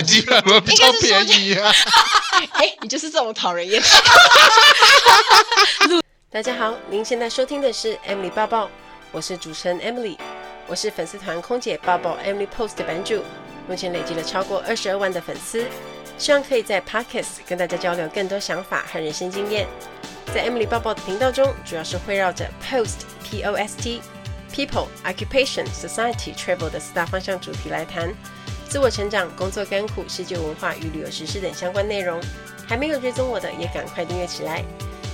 买机票会比较便宜啊。哎、欸，你就是这种讨人厌。大家好，您现在收听的是 Emily 抱抱，我是主持人 Emily，我是粉丝团空姐抱抱 Emily Post 的版主，目前累积了超过二十二万的粉丝，希望可以在 Podcast 跟大家交流更多想法和人生经验。在 Emily 抱抱的频道中，主要是围绕着 Post P O S T People Occupation Society Travel 的四大方向主题来谈。自我成长、工作甘苦、世界文化与旅游实事等相关内容，还没有追踪我的也赶快订阅起来。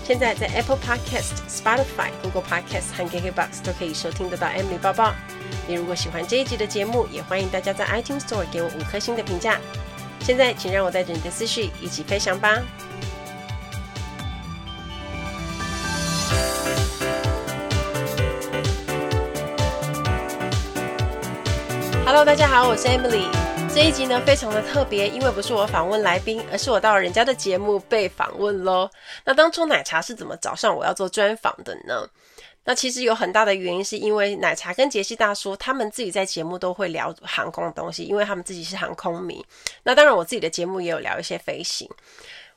现在在 Apple Podcast、Spotify、Google Podcast 和 KKBox 都可以收听得到 Emily 抱抱。你如果喜欢这一集的节目，也欢迎大家在 iTunes Store 给我五颗星的评价。现在，请让我带着你的思绪一起飞翔吧。Hello，大家好，我是 Emily。这一集呢，非常的特别，因为不是我访问来宾，而是我到人家的节目被访问喽。那当初奶茶是怎么找上我要做专访的呢？那其实有很大的原因，是因为奶茶跟杰西大叔他们自己在节目都会聊航空的东西，因为他们自己是航空迷。那当然，我自己的节目也有聊一些飞行。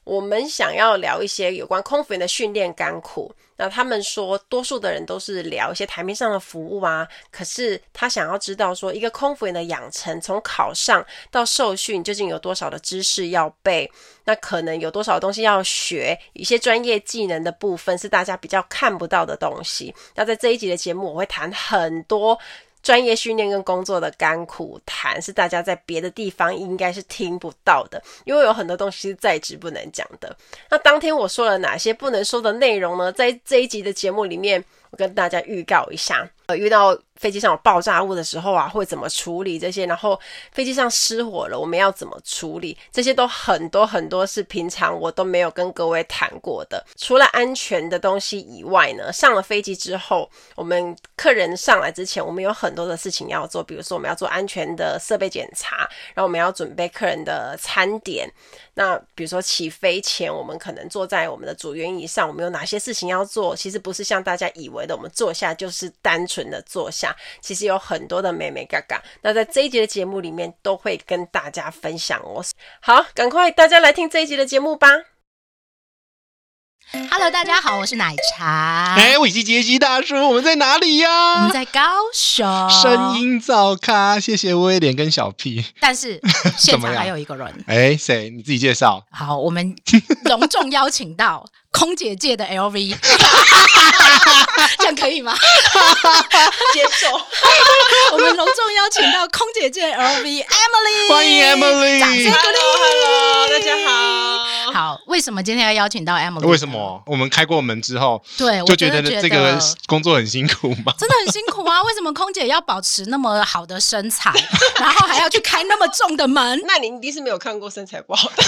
我们想要聊一些有关空服员的训练甘苦。那他们说，多数的人都是聊一些台面上的服务啊。可是他想要知道说，一个空服员的养成，从考上到受训，究竟有多少的知识要背？那可能有多少东西要学？一些专业技能的部分是大家比较看不到的东西。那在这一集的节目，我会谈很多。专业训练跟工作的甘苦谈是大家在别的地方应该是听不到的，因为有很多东西是在职不能讲的。那当天我说了哪些不能说的内容呢？在这一集的节目里面，我跟大家预告一下，呃，遇到。飞机上有爆炸物的时候啊，会怎么处理这些？然后飞机上失火了，我们要怎么处理？这些都很多很多是平常我都没有跟各位谈过的。除了安全的东西以外呢，上了飞机之后，我们客人上来之前，我们有很多的事情要做，比如说我们要做安全的设备检查，然后我们要准备客人的餐点。那比如说起飞前，我们可能坐在我们的主原椅上，我们有哪些事情要做？其实不是像大家以为的，我们坐下就是单纯的坐下。其实有很多的眉眉角角，那在这一集的节目里面都会跟大家分享哦。好，赶快大家来听这一集的节目吧。Hello，大家好，我是奶茶。哎，我是杰西大叔，我们在哪里呀？我们在高雄。声音早咖，谢谢威廉跟小 P。但是现场还有一个人。哎，谁？你自己介绍。好，我们隆重邀请到。空姐界的 LV，这样可以吗？接受。我们隆重邀请到空姐界的 LV Emily，欢迎 Emily，掌声鼓励。Hello，大家好。好，为什么今天要邀请到 Emily？为什么？我们开过门之后，对，就觉得这个工作很辛苦嘛？真的很辛苦啊！为什么空姐要保持那么好的身材，然后还要去开那么重的门？那你一定是没有看过身材不好的。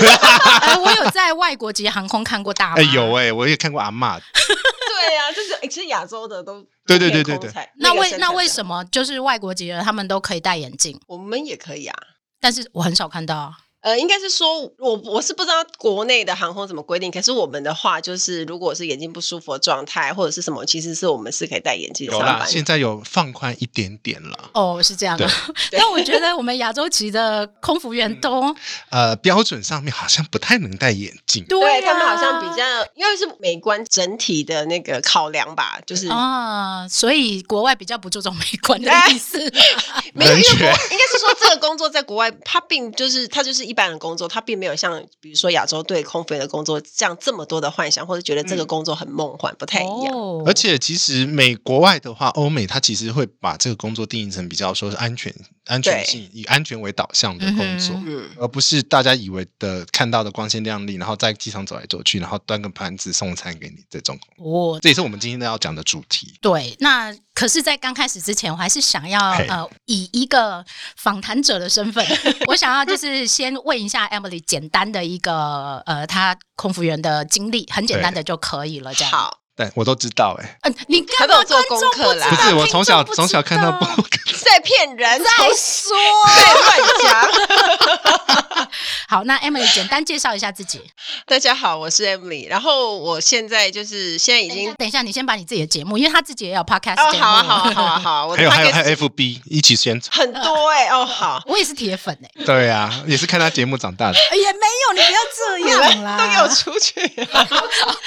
呃，我有在外国籍航空看过大妈。哎有。喂，我也看过阿嬷。对呀、啊，就是其实亚洲的都对对对对对。那为那为什么就是外国籍的他们都可以戴眼镜，我们也可以啊？但是我很少看到。呃，应该是说，我我是不知道国内的航空怎么规定，可是我们的话，就是如果是眼睛不舒服的状态或者是什么，其实是我们是可以戴眼镜上班的。现在有放宽一点点了。哦，是这样的。但我觉得我们亚洲籍的空服员都、嗯、呃标准上面好像不太能戴眼镜。对、啊、他们好像比较，因为是美观整体的那个考量吧，就是啊，所以国外比较不注重美观的意思。没有，因为应该是说这个工作在国外，它并就是它就是。一般的工作，他并没有像比如说亚洲对空服员的工作这样这么多的幻想，或者觉得这个工作很梦幻，嗯、不太一样。哦、而且其实美国外的话，欧美他其实会把这个工作定义成比较说是安全、安全性以安全为导向的工作，嗯、而不是大家以为的看到的光鲜亮丽，然后在机场走来走去，然后端个盘子送餐给你这种。哦，这也是我们今天要讲的主题。对，那。可是，在刚开始之前，我还是想要呃，以一个访谈者的身份，我想要就是先问一下 Emily 简单的一个呃，她空服员的经历，很简单的就可以了，这样。好，对我都知道哎、欸。嗯、呃，你干嘛做功课啦？不是，我从小从小看到不 在骗人，在说，在乱讲。好，那 Emily 简单介绍一下自己。大家好，我是 Emily。然后我现在就是现在已经，等一下，你先把你自己的节目，因为他自己也有 podcast 哦，好啊，好啊，好啊，好。还有还有还有 FB 一起宣传，很多哎。哦，好，我也是铁粉哎。对啊，也是看他节目长大的。也没有，你不要这样啦，都给我出去，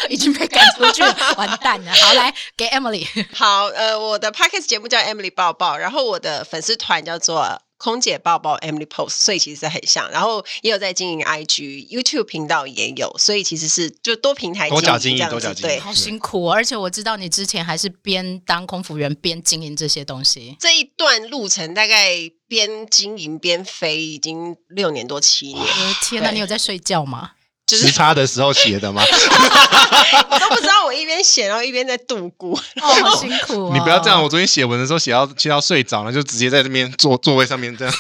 已经被赶出去了，完蛋了。好，来给 Emily。好，呃，我的 podcast 节目叫 Emily 抱抱，然后我的粉丝团叫做。空姐抱抱 Emily Post，所以其实很像，然后也有在经营 IG、YouTube 频道也有，所以其实是就多平台经营这样子，多角经营，多角经营，对，好辛苦，而且我知道你之前还是边当空服员边经营这些东西，这一段路程大概边经营边飞，已经六年多七年。天哪，你有在睡觉吗？时差的时候写的吗？我 都不知道，我一边写，然后一边在度过，哦，好辛苦，哦。你不要这样，我昨天写文的时候写到写到睡着了，就直接在这边坐座位上面这样。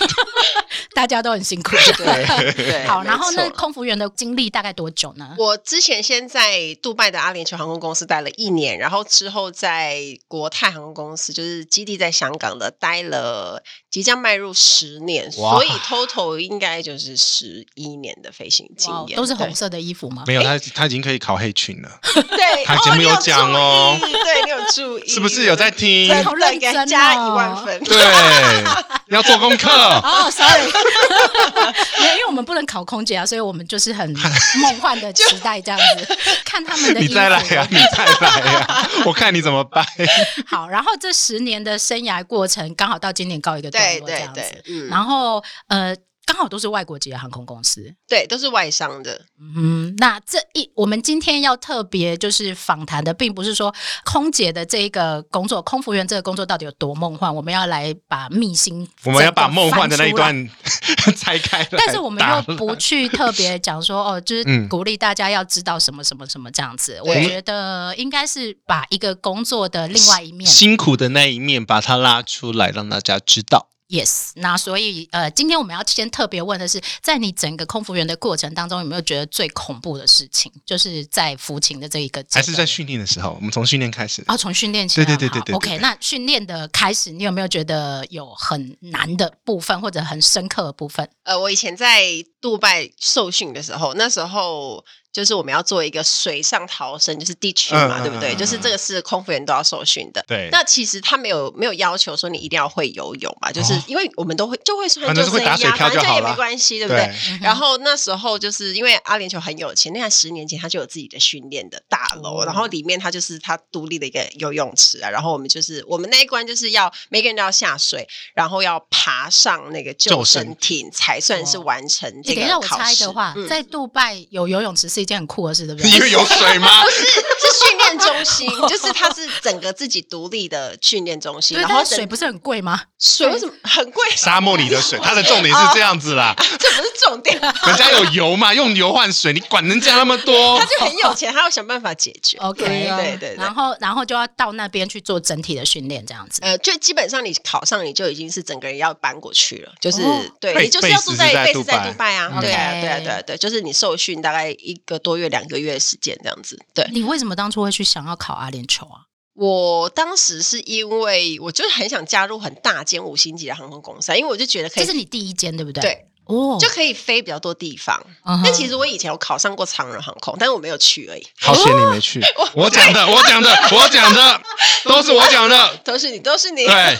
大家都很辛苦，对对。好，然后那空服员的经历大概多久呢？我之前先在杜拜的阿联酋航空公司待了一年，然后之后在国泰航空公司，就是基地在香港的，待了即将迈入十年，所以 total 应该就是十一年的飞行经验。都是红色的衣服吗？没有，他他已经可以考黑裙了。对，他节目有讲哦，对你有注意，是不是有在听？好认真哦，加一万分。对，要做功课。哦，sorry。没有，因为我们不能考空姐啊，所以我们就是很梦幻的期待这样子，看他们的。你再来呀，你再来呀，我看你怎么办。好，然后这十年的生涯过程刚好到今年告一个。对对对，嗯，然后呃。刚好都是外国籍的航空公司，对，都是外商的。嗯，那这一我们今天要特别就是访谈的，并不是说空姐的这一个工作，空服员这个工作到底有多梦幻，我们要来把秘辛，我们要把梦幻的那一段 拆开。但是我们又不去特别讲说哦，就是鼓励大家要知道什么什么什么这样子。嗯、我觉得应该是把一个工作的另外一面，辛苦的那一面，把它拉出来，让大家知道。Yes，那所以呃，今天我们要先特别问的是，在你整个空服员的过程当中，有没有觉得最恐怖的事情？就是在服勤的这一个，还是在训练的时候？我们从训练开始。哦，从训练起。对对对对对。OK，那训练的开始，你有没有觉得有很难的部分，或者很深刻的部分？呃，我以前在杜拜受训的时候，那时候。就是我们要做一个水上逃生，就是 ditch 嘛，嗯、对不对？嗯、就是这个是空服员都要受训的。对。那其实他没有没有要求说你一定要会游泳嘛，就是因为我们都会就会穿救生衣啊，反正这也没关系，对不对？对然后那时候就是因为阿联酋很有钱，那在十年前他就有自己的训练的大楼，嗯、然后里面他就是他独立的一个游泳池啊。然后我们就是我们那一关就是要每个人都要下水，然后要爬上那个救生艇才算是完成这个考试。等一下我猜的话，嗯、在杜拜有游泳池是一件很酷的事，对不对？因为有水吗？不是，是训练中心，就是它是整个自己独立的训练中心。然后水不是很贵吗？水为什么很贵？沙漠里的水，它的重点是这样子啦。这不是重点，人家有油嘛，用油换水，你管人家那么多？他就很有钱，他要想办法解决。OK，对对。然后，然后就要到那边去做整体的训练，这样子。呃，就基本上你考上，你就已经是整个人要搬过去了。就是对，你就是要住在贝斯在杜拜啊。对啊，对啊，对啊，对，就是你受训大概一个多月、两个月的时间这样子。对，你为什么当初会去想要考阿联酋啊？我当时是因为我就是很想加入很大间五星级的航空公司，因为我就觉得可以。这是你第一间对不对？对。哦，就可以飞比较多地方。但其实我以前有考上过长荣航空，但是我没有去而已。好险你没去！我讲的，我讲的，我讲的，都是我讲的，都是你，都是你。对，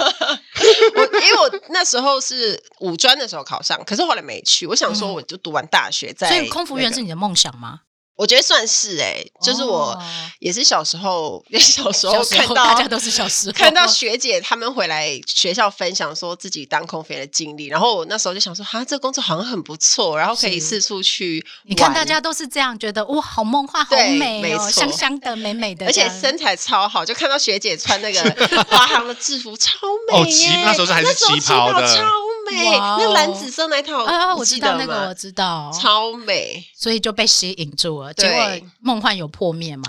我因为我那时候是五专的时候考上，可是后来没去。我想说，我就读完大学再。所以空服员是你的梦想吗？我觉得算是哎、欸，就是我也是小时候，也小时候看到大家都是小时候看到学姐他们回来学校分享说自己当空服员的经历，然后我那时候就想说，哈，这工作好像很不错，然后可以四处去。你看大家都是这样觉得，哇，好梦幻，好美哦，香香的，美美的，而且身材超好，就看到学姐穿那个华航的制服，超美耶！那时候是还是旗袍的，超美，那蓝紫色那套啊，我知道那个，我知道，超美，所以就被吸引住了。结果梦幻有破灭吗？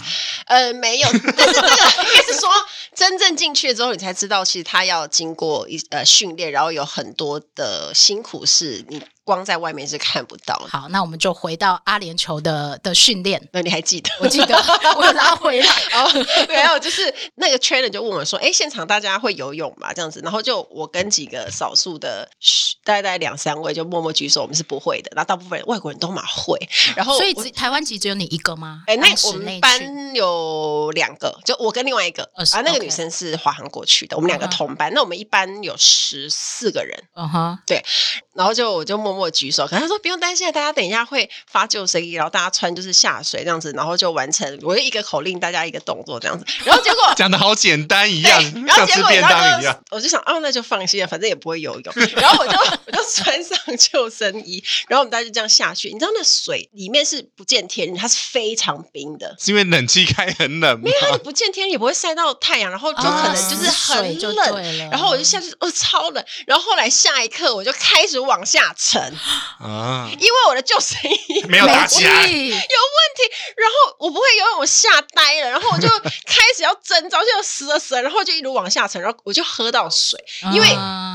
呃，没有，但是这个应该是说，真正进去了之后，你才知道，其实他要经过一呃训练，然后有很多的辛苦是你光在外面是看不到的。好，那我们就回到阿联酋的的训练。那你还记得？我记得，我有拉回来。哦，没有，就是那个 trainer 就问我说：“哎，现场大家会游泳吗？”这样子，然后就我跟几个少数的大概大概两三位就默默举手，我们是不会的。然后大部分外国人都蛮会。然后所以台湾籍只有你一个吗？哎，那我们班有两个，就我跟另外一个，啊，那个女生是华航过去的，我们两个同班。那我们一班有十四个人，嗯哼，对。然后就我就默默举手，可他说不用担心，大家等一下会发救生衣，然后大家穿就是下水这样子，然后就完成我就一个口令，大家一个动作这样子。然后结果讲的好简单一样，然后结果然后就我就想，哦，那就放心了，反正也不会游泳。然后我就我就穿上救生衣，然后我们大家就这样下去。你知道那水里面是不见天日，它是非常冰的，是因为冷气开很冷吗？没有，它不见天日也不会晒到太阳，然后就可能就是很冷。然后我就下去，哦，超冷。然后后来下一刻我就开始往下沉啊，因为我的救生衣没有打起来，有问题。然后我不会游泳，我吓呆了。然后我就 开始要挣扎，就死了死了，然后就一路往下沉。然后我就喝到水，因为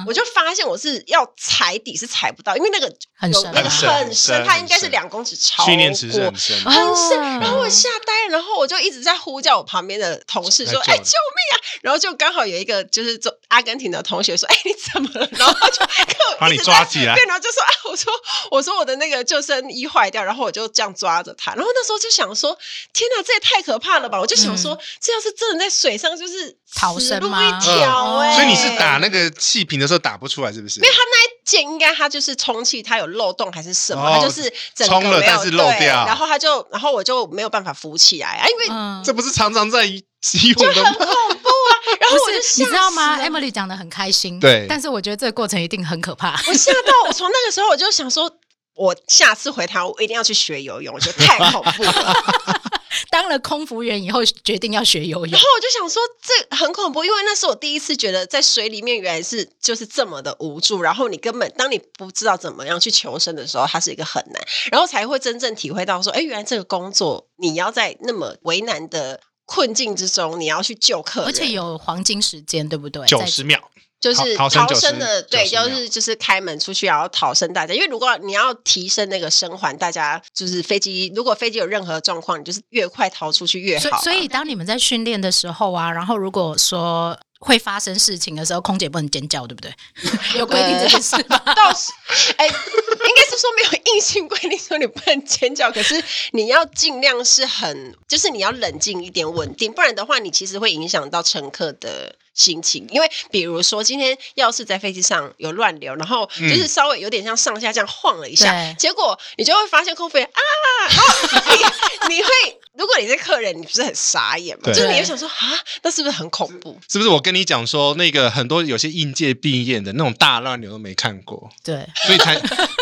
我就发现我是要踩底是踩不到，因为那个很深，那个很深，它应该是两公尺超过，训练池很深，很深。然后我吓呆了，然后我就一直在呼叫我旁边的同事说：“哎，救命啊！”然后就刚好有一个就是做阿根廷的同学说：“哎，你怎么了？”然后他就 把你抓起来，对，然后就说：“啊，我说我说我的那个救生衣坏掉。”然后我就这样抓着他，然后那时候就想说：“天哪，这也太可怕了吧！”我就想说，这要是真的在水上，就是逃生吗？一条哎，所以你是打那个气瓶的时候打不出来，是不是？因为他那一件应该他就是充气，它有漏洞还是什么？它就是充了，但是漏掉，然后他就，然后我就没有办法浮起来啊，因为这不是常常在游泳的吗？很恐怖啊！然后我就你知道吗？Emily 讲的很开心，对，但是我觉得这个过程一定很可怕。我吓到，我从那个时候我就想说，我下次回台湾我一定要去学游泳，我觉得太恐怖了。当了空服员以后，决定要学游泳，然后我就想说，这很恐怖，因为那是我第一次觉得在水里面原来是就是这么的无助，然后你根本当你不知道怎么样去求生的时候，它是一个很难，然后才会真正体会到说，哎，原来这个工作你要在那么为难的困境之中，你要去救客人，而且有黄金时间，对不对？九十秒。就是逃生的，对，就是就是开门出去，然后逃生大家。因为如果你要提升那个生还，大家就是飞机，如果飞机有任何状况，你就是越快逃出去越好啊。所以，所以当你们在训练的时候啊，然后如果说会发生事情的时候，空姐不能尖叫，对不对？有规定这件事吗？倒是，哎，应该是说没有硬性规定说你不能尖叫，可是你要尽量是很，就是你要冷静一点，稳定，不然的话，你其实会影响到乘客的。心情，因为比如说今天要是在飞机上有乱流，然后就是稍微有点像上下这样晃了一下，嗯、结果你就会发现空服员啊，然后你你会，如果你是客人，你不是很傻眼吗？就是你会想说啊，那是不是很恐怖？是不是我跟你讲说，那个很多有些应届毕业的那种大乱流都没看过，对，所以才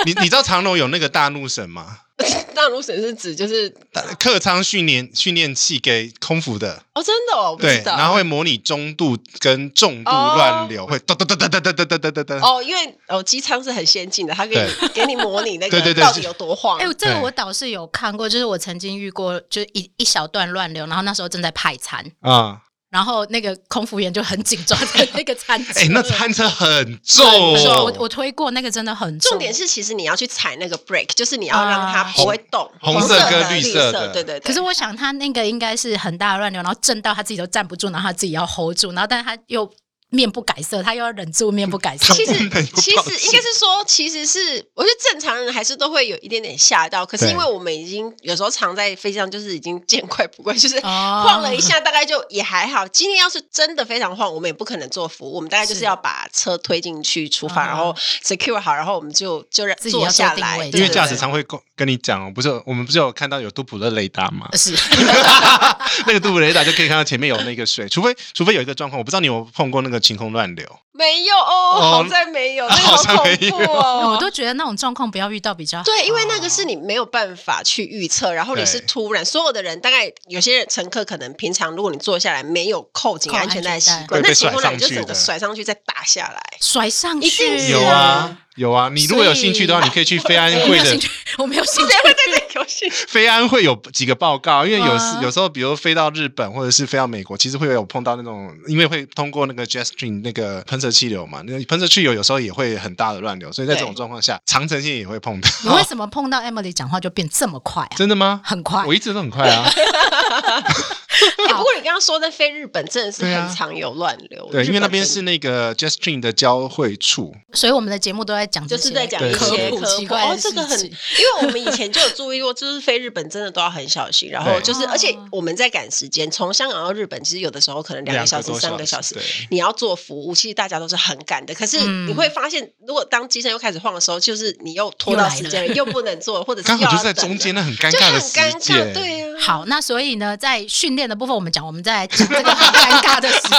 你你知道长隆有那个大怒神吗？大怒神是指就是客舱训练训练器给空服的。哦，真的哦，对，然后会模拟中度跟重度乱流，会哒哒哒哒哒哒哒哒哒。哒哦，因为哦机舱是很先进的，它可以给你模拟那个 到底有多晃。哎，这个我倒是有看过，就是我曾经遇过，就一一小段乱流，然后那时候正在派餐。啊。然后那个空服员就很紧抓着那个餐 车，哎，那餐车很重，我我推过那个真的很重。重点是，其实你要去踩那个 brake，就是你要让它不会动，红色跟绿色的，对对对。可是我想他那个应该是很大的乱流，然后震到他自己都站不住，然后他自己要 hold 住，然后但是他又。面不改色，他又要忍住面不改色。其实，其实应该是说，其实是我觉得正常人还是都会有一点点吓到。可是因为我们已经有时候常在飞机上，就是已经见怪不怪，就是晃了一下，大概就也还好。今天要是真的非常晃，我们也不可能做服务，我们大概就是要把车推进去出发，然后 secure 好，然后我们就就让坐下来。因为驾驶舱会跟你讲，不是我们不是有看到有杜普勒雷达吗？是 那个杜普雷达就可以看到前面有那个水，除非除非有一个状况，我不知道你有碰过那个。晴空乱流。没有哦，好在没有，那个好恐怖哦！我都觉得那种状况不要遇到比较好。对，因为那个是你没有办法去预测，然后你是突然，所有的人大概有些乘客可能平常如果你坐下来没有扣紧安全带。习惯，那晴空乱流就整个甩上去再打下来，甩上去有啊有啊！你如果有兴趣的话，你可以去飞安会的，我没有兴趣，飞安会有几个报告，因为有时有时候，比如飞到日本或者是飞到美国，其实会有碰到那种，因为会通过那个 jet stream 那个喷射气流嘛，那喷射气流有时候也会很大的乱流，所以在这种状况下，长程线也会碰到。你为什么碰到 Emily 讲话就变这么快啊？真的吗？很快，我一直都很快啊。不过你刚刚说在飞日本真的是很常有乱流，对，因为那边是那个 jet stream 的交汇处，所以我们的节目都在讲，就是在讲一些科普哦，这个很，因为我们以前就有注意过，就是飞日本真的都要很小心，然后就是，而且我们在赶时间，从香港到日本，其实有的时候可能两个小时、三个小时，你要做服务，其实大家都是很赶的。可是你会发现，如果当机身又开始晃的时候，就是你又拖到时间了，又不能做，或者是刚好就在中间，那很尴尬的尴尬，对呀。好，那所以呢，在训练的部分，我们讲，我们再来讲这个很尴尬的时间。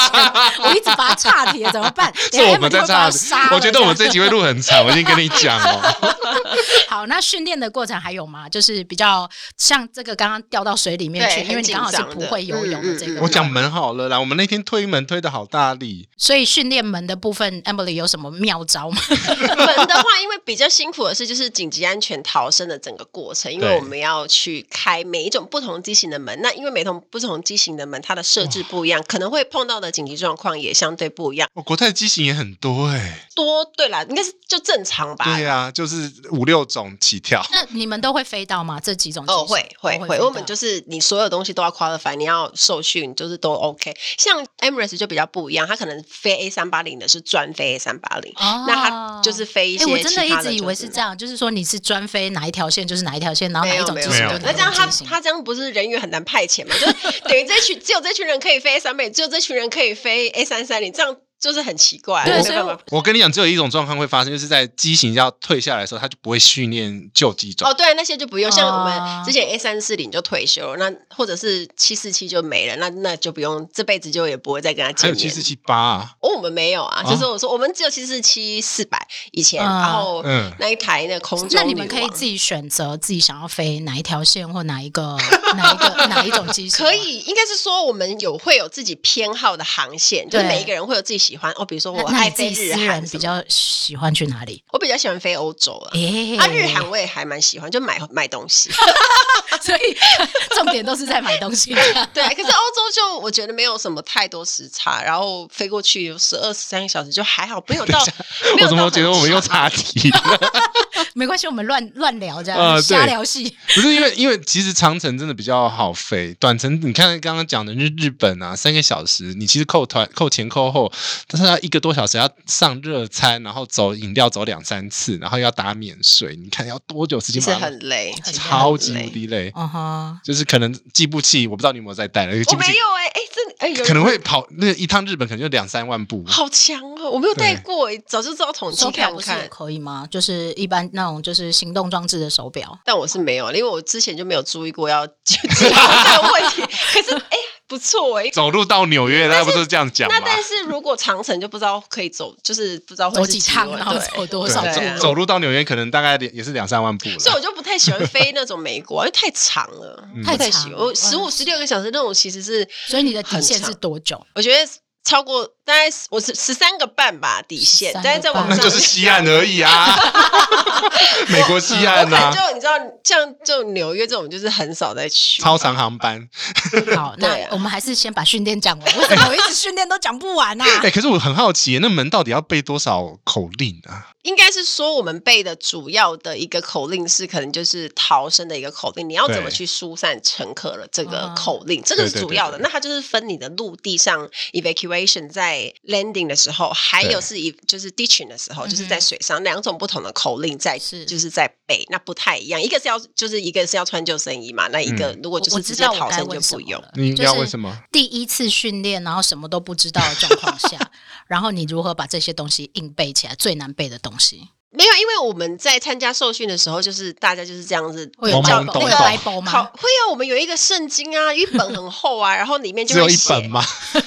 我一直把它岔题了，怎么办？是我们在岔题。我觉得我们这集会录很长，我已经跟你讲了。好，那训练的过程还有吗？就是比较像这个刚刚掉到水里面去，因为你刚好是不会游泳的这个。我讲门好了啦，我们那天推门推的好大力。所以训练门的部分，Emily 有什么妙招吗？门的话，因为比较辛苦的是，就是紧急安全逃生的整个过程，因为我们要去开每一种不同机型的门。那因为每种不同机型的门，它的设置不一样，可能会碰到的紧急状况也相对不一样。哦，国泰的机型也很多哎，多对啦，应该是就正常吧？对呀，就是五六种起跳。那你们都会飞到吗？这几种？哦，会会会，我们就是你所有东西都要 qualify，你要受训，就是都 OK。像 Emirates 就比较不一样，它可能飞 A 三八零的是专飞 A 三八零，那它就是飞一些。我真的一直以为是这样，就是说你是专飞哪一条线就是哪一条线，然后哪一种机型。那这样他他这样不是人员很难派遣嘛？就是 等于这群只有这群人可以飞 A 三百，只有这群人可以飞 A 三三零，这样。就是很奇怪，对，所以我我跟你讲，只有一种状况会发生，就是在机型要退下来的时候，他就不会训练旧机种。哦，对，那些就不用。像我们之前 A 三四零就退休了，那或者是七四七就没了，那那就不用，这辈子就也不会再跟他见面。还有七四七八啊？哦，我们没有啊，就是我说我们只有七四七四百以前，然后那一台那空中，那你们可以自己选择自己想要飞哪一条线或哪一个 哪一个哪一种机型。可以，应该是说我们有会有自己偏好的航线，就是每一个人会有自己喜欢哦，比如说我。爱飞日韩，比较喜欢去哪里？我比较喜欢飞欧洲了。啊，日韩我也还蛮喜欢，就买买东西。所以 重点都是在买东西。对，可是欧洲就我觉得没有什么太多时差，然后飞过去有十二十三个小时就还好，没有到。我怎么觉得我们又岔题了？没关系，我们乱乱聊这样，瞎聊戏。不是因为，因为其实长程真的比较好飞，短程你看刚刚讲的日日本啊，三个小时，你其实扣团扣前扣后，但是要一个多小时要上热餐，然后走饮料走两三次，然后要打免税，你看要多久时间？是很累，超级无敌累。嗯哼，就是可能计步器，我不知道你有没有在带了。我没有哎，哎，这哎有。可能会跑那一趟日本，可能就两三万步。好强哦！我没有带过，早就知道统计看看可以吗？就是一般那种就是行动装置的手表，但我是没有，因为我之前就没有注意过要解决 这个问题。可是 哎。不错哎，走路到纽约，那不是这样讲吗？那但是如果长城就不知道可以走，就是不知道会走几趟，然后走多少。走路到纽约可能大概也是两三万步了。所以我就不太喜欢飞那种美国，因为太长了，太长。我十五、十六个小时那种其实是，所以你的底线是多久？我觉得。超过大概我是十三个半吧底线，但是在网上那就是西岸而已啊，美国西岸啊，就你知道像就纽约这种就是很少在去超长航班。好，那我们还是先把训练讲完，为什么我一直训练都讲不完啊？哎，可是我很好奇，那门到底要背多少口令啊？应该是说，我们背的主要的一个口令是，可能就是逃生的一个口令。你要怎么去疏散乘客的这个口令，这个是主要的。那它就是分你的陆地上 evacuation 在 landing 的时候，还有是一就是 ditching 的时候，就是在水上两种不同的口令在是就是在背，那不太一样。一个是要就是一个是要穿救生衣嘛，那一个如果就是直接逃生就不用。你要为什么？第一次训练，然后什么都不知道的状况下，然后你如何把这些东西硬背起来？最难背的东西。没有，因为我们在参加受训的时候，就是大家就是这样子，会有叫那个来包吗？好，会有。我们有一个圣经啊，一本很厚啊，然后里面就会写只有一本吗？就是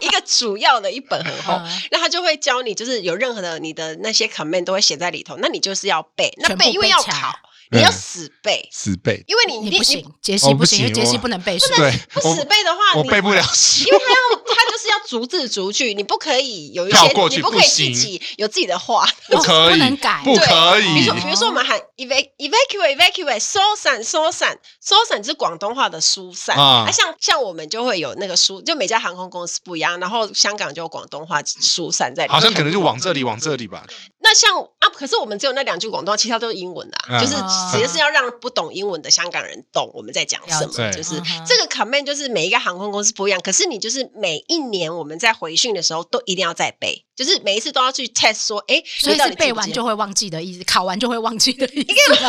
一个主要的一本很厚，那他就会教你，就是有任何的你的那些 comment 都会写在里头，那你就是要背，那背因为要考。你要死背，死背，因为你你不行，杰西不行，因为杰西不能背书。对，不死背的话，我背不了诗，因为他要他就是要逐字逐句，你不可以有一些，你不可以自己有自己的话，不可以，不能改，不可以。比如说，比如说我们喊 evacuate evacuate 疏散疏散疏散是广东话的疏散啊，像像我们就会有那个疏，就每家航空公司不一样，然后香港就有广东话疏散在好像可能就往这里往这里吧。那像啊，可是我们只有那两句广东话，其他都是英文的，就是直接是要让不懂英文的香港人懂我们在讲什么。就是这个 command 就是每一个航空公司不一样，可是你就是每一年我们在回训的时候都一定要再背，就是每一次都要去 test 说，哎，所以是背完就会忘记的意思，考完就会忘记的意思。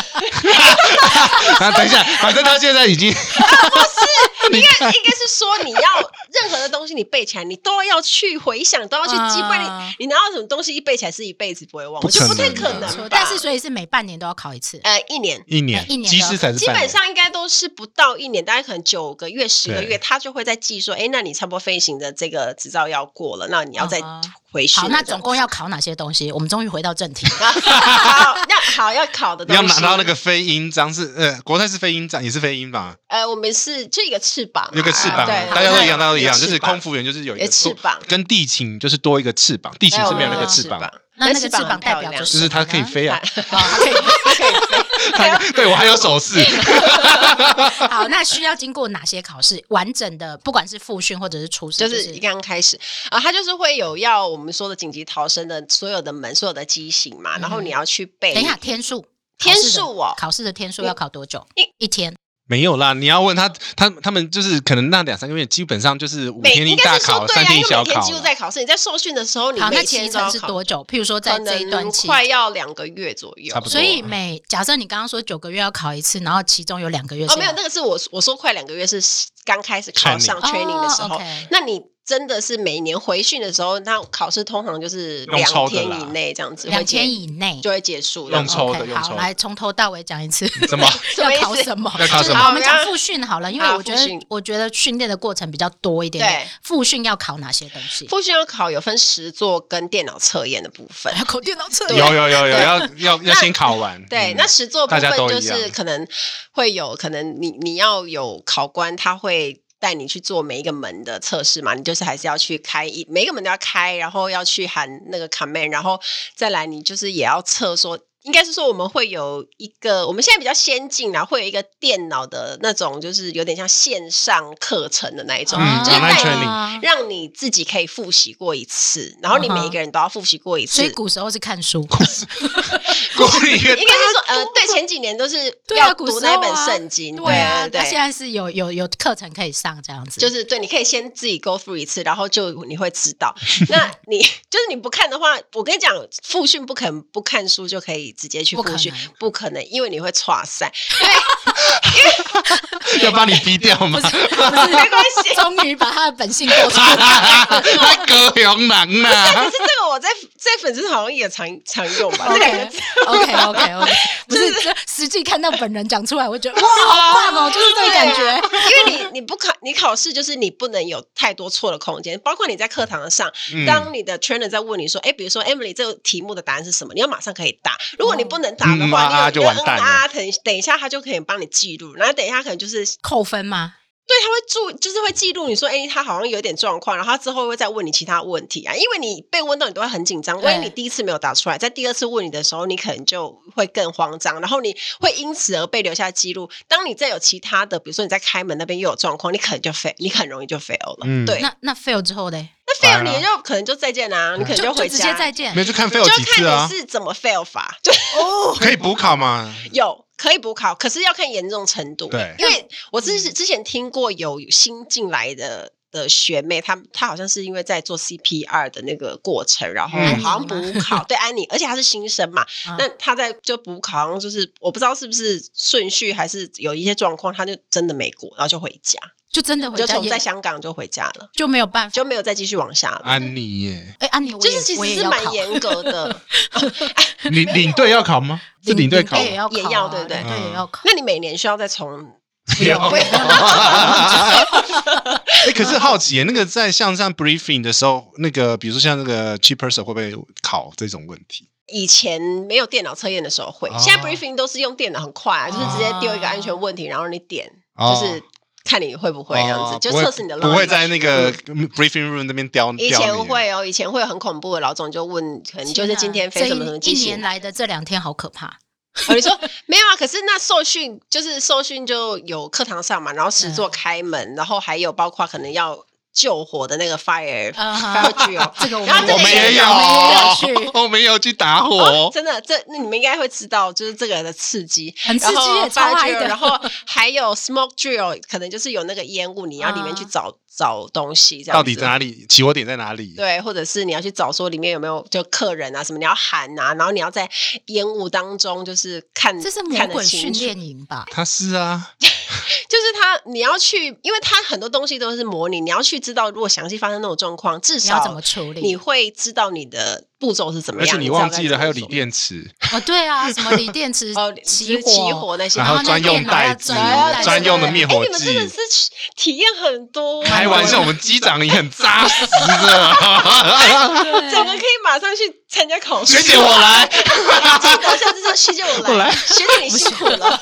啊，等一下，反正他现在已经 不是，应该应该是说你要 任何的东西你背起来，你都要去回想，都要去记，不然你你拿到什么东西一背起来是一辈子不会忘，就不太可能。但是所以是每半年都要考一次，呃，一年。一年一年，其实才是基本上应该都是不到一年，大概可能九个月、十个月，他就会在记说，哎，那你差不多飞行的这个执照要过了，那你要再回去。好，那总共要考哪些东西？我们终于回到正题。好，要考要考的东西，要拿到那个飞鹰章是呃，国泰是飞鹰章，也是飞鹰吧？呃，我们是这个翅膀，有个翅膀，对，大家都一样，大家都一样，就是空服员就是有一个翅膀，跟地勤就是多一个翅膀，地勤是没有那个翅膀。那那个翅膀代表就是它可以飞啊，它可以它可以飞，对我还有手势。好，那需要经过哪些考试？完整的，不管是复训或者是初试，就是刚刚开始啊，他就是会有要我们说的紧急逃生的所有的门，所有的机型嘛，然后你要去背。等一下，天数，天数哦，考试的天数要考多久？一一天。没有啦，你要问他，他他们就是可能那两三个月，基本上就是五天一大考，三天小考。每天几乎在考试，你在受训的时候，你每天是多久？譬如说在这一段期，快要两个月左右。差不多。所以每假设你刚刚说九个月要考一次，然后其中有两个月哦，没有，那个是我我说快两个月是刚开始考上 training 的时候，那你。真的是每年回训的时候，那考试通常就是两天以内这样子，两天以内就会结束。用抽的，用抽。好，来从头到尾讲一次。什么？要考什么？要考什么？好，我们讲复训好了，因为我觉得我觉得训练的过程比较多一点。对，复训要考哪些东西？复训要考有分实作跟电脑测验的部分。要考电脑测验？有有有有，要要要先考完。对，那实作部分就是可能会有可能你你要有考官他会。带你去做每一个门的测试嘛，你就是还是要去开一每一个门都要开，然后要去喊那个 command，然后再来你就是也要测说。应该是说我们会有一个，我们现在比较先进啊，会有一个电脑的那种，就是有点像线上课程的那一种，嗯、就是带你让你自己可以复习过一次，然后你每一个人都要复习过一次。所以古时候是看书，古时古应该是说呃，对，前几年都是要读那本圣经，对啊，对，现在是有有有课程可以上这样子，就是对，你可以先自己 go through 一次，然后就你会知道。那你 就是你不看的话，我跟你讲，复训不可能不看书就可以。直接去复训，不可能，因为你会剉赛，因 为要把你逼掉吗？不是，没关系，终于把他的本性勾出来，他高雄人呐！可是这个我在在粉丝好像也常常用吧？OK OK OK OK，不是实际看到本人讲出来，我觉得哇，好棒哦，就是这个感觉。因为你你不考你考试，就是你不能有太多错的空间，包括你在课堂上，当你的 trainer 在问你说，哎，比如说 Emily 这个题目的答案是什么？你要马上可以答。如果你不能打的话，你有就完蛋了。等等一下，他就可以帮你记录，然后等一下可能就是扣分吗？对，他会注，就是会记录你说，哎，他好像有点状况，然后他之后会再问你其他问题啊。因为你被问到，你都会很紧张。万一你第一次没有答出来，在第二次问你的时候，你可能就会更慌张，然后你会因此而被留下记录。当你再有其他的，比如说你在开门那边又有状况，你可能就 fail，你很容易就 fail 了。嗯，对。那那 fail 之后呢？那 fail 你就可能就再见啊，你可能就回家。直接再见。没有就看 fail 几次啊？是怎么 fail 法？就 哦，可以补考吗？有。可以补考，可是要看严重程度。对，因为我之之前听过有新进来的的学妹，她她好像是因为在做 CPR 的那个过程，然后好像补考。对，安妮，而且她是新生嘛，那她在就补考，好像就是我不知道是不是顺序，还是有一些状况，她就真的没过，然后就回家，就真的回家，就从在香港就回家了，就没有办法，就没有再继续往下了。安妮耶，哎，安妮，就是其实是蛮严格的。领领队要考吗？是领队考也要考，也要对不对？对，也要考。那你每年需要再从？要。哎，可是好奇，那个在像像 briefing 的时候，那个比如说像那个 chief purser 会不会考这种问题？以前没有电脑测验的时候会，现在 briefing 都是用电脑，很快啊，就是直接丢一个安全问题，然后你点，就是。看你会不会这样子，就测试你的。不会在那个 briefing room 那边刁。以前会哦，以前会很恐怖的，老总就问，可能就是今天飞什么什么机型。一年来的这两天好可怕。你说没有啊？可是那受训就是受训就有课堂上嘛，然后实作开门，然后还有包括可能要。救火的那个 fire fire drill，这个我们没有，我没 有去打火。真的，这那你们应该会知道，就是这个的刺激，很刺激，也超爱的。然后还有 smoke drill，可能就是有那个烟雾，你要里面去找找东西，这样。到底在哪里？起火点在哪里？对，或者是你要去找说里面有没有就客人啊什么，你要喊啊，然后你要在烟雾当中就是看，这是魔鬼训练营吧？他是啊。就是他，你要去，因为他很多东西都是模拟，你要去知道，如果详细发生那种状况，至少怎么处理，你会知道你的步骤是怎么样。而且你忘记了还有锂电池哦，对啊，什么锂电池哦，起火起火那些，然后专用袋子、专用的灭火剂。你们真的是体验很多。开玩笑，我们机长也很扎实的，整个可以马上去参加考试。学姐我来，搞笑就是学姐我来，学姐你辛苦了。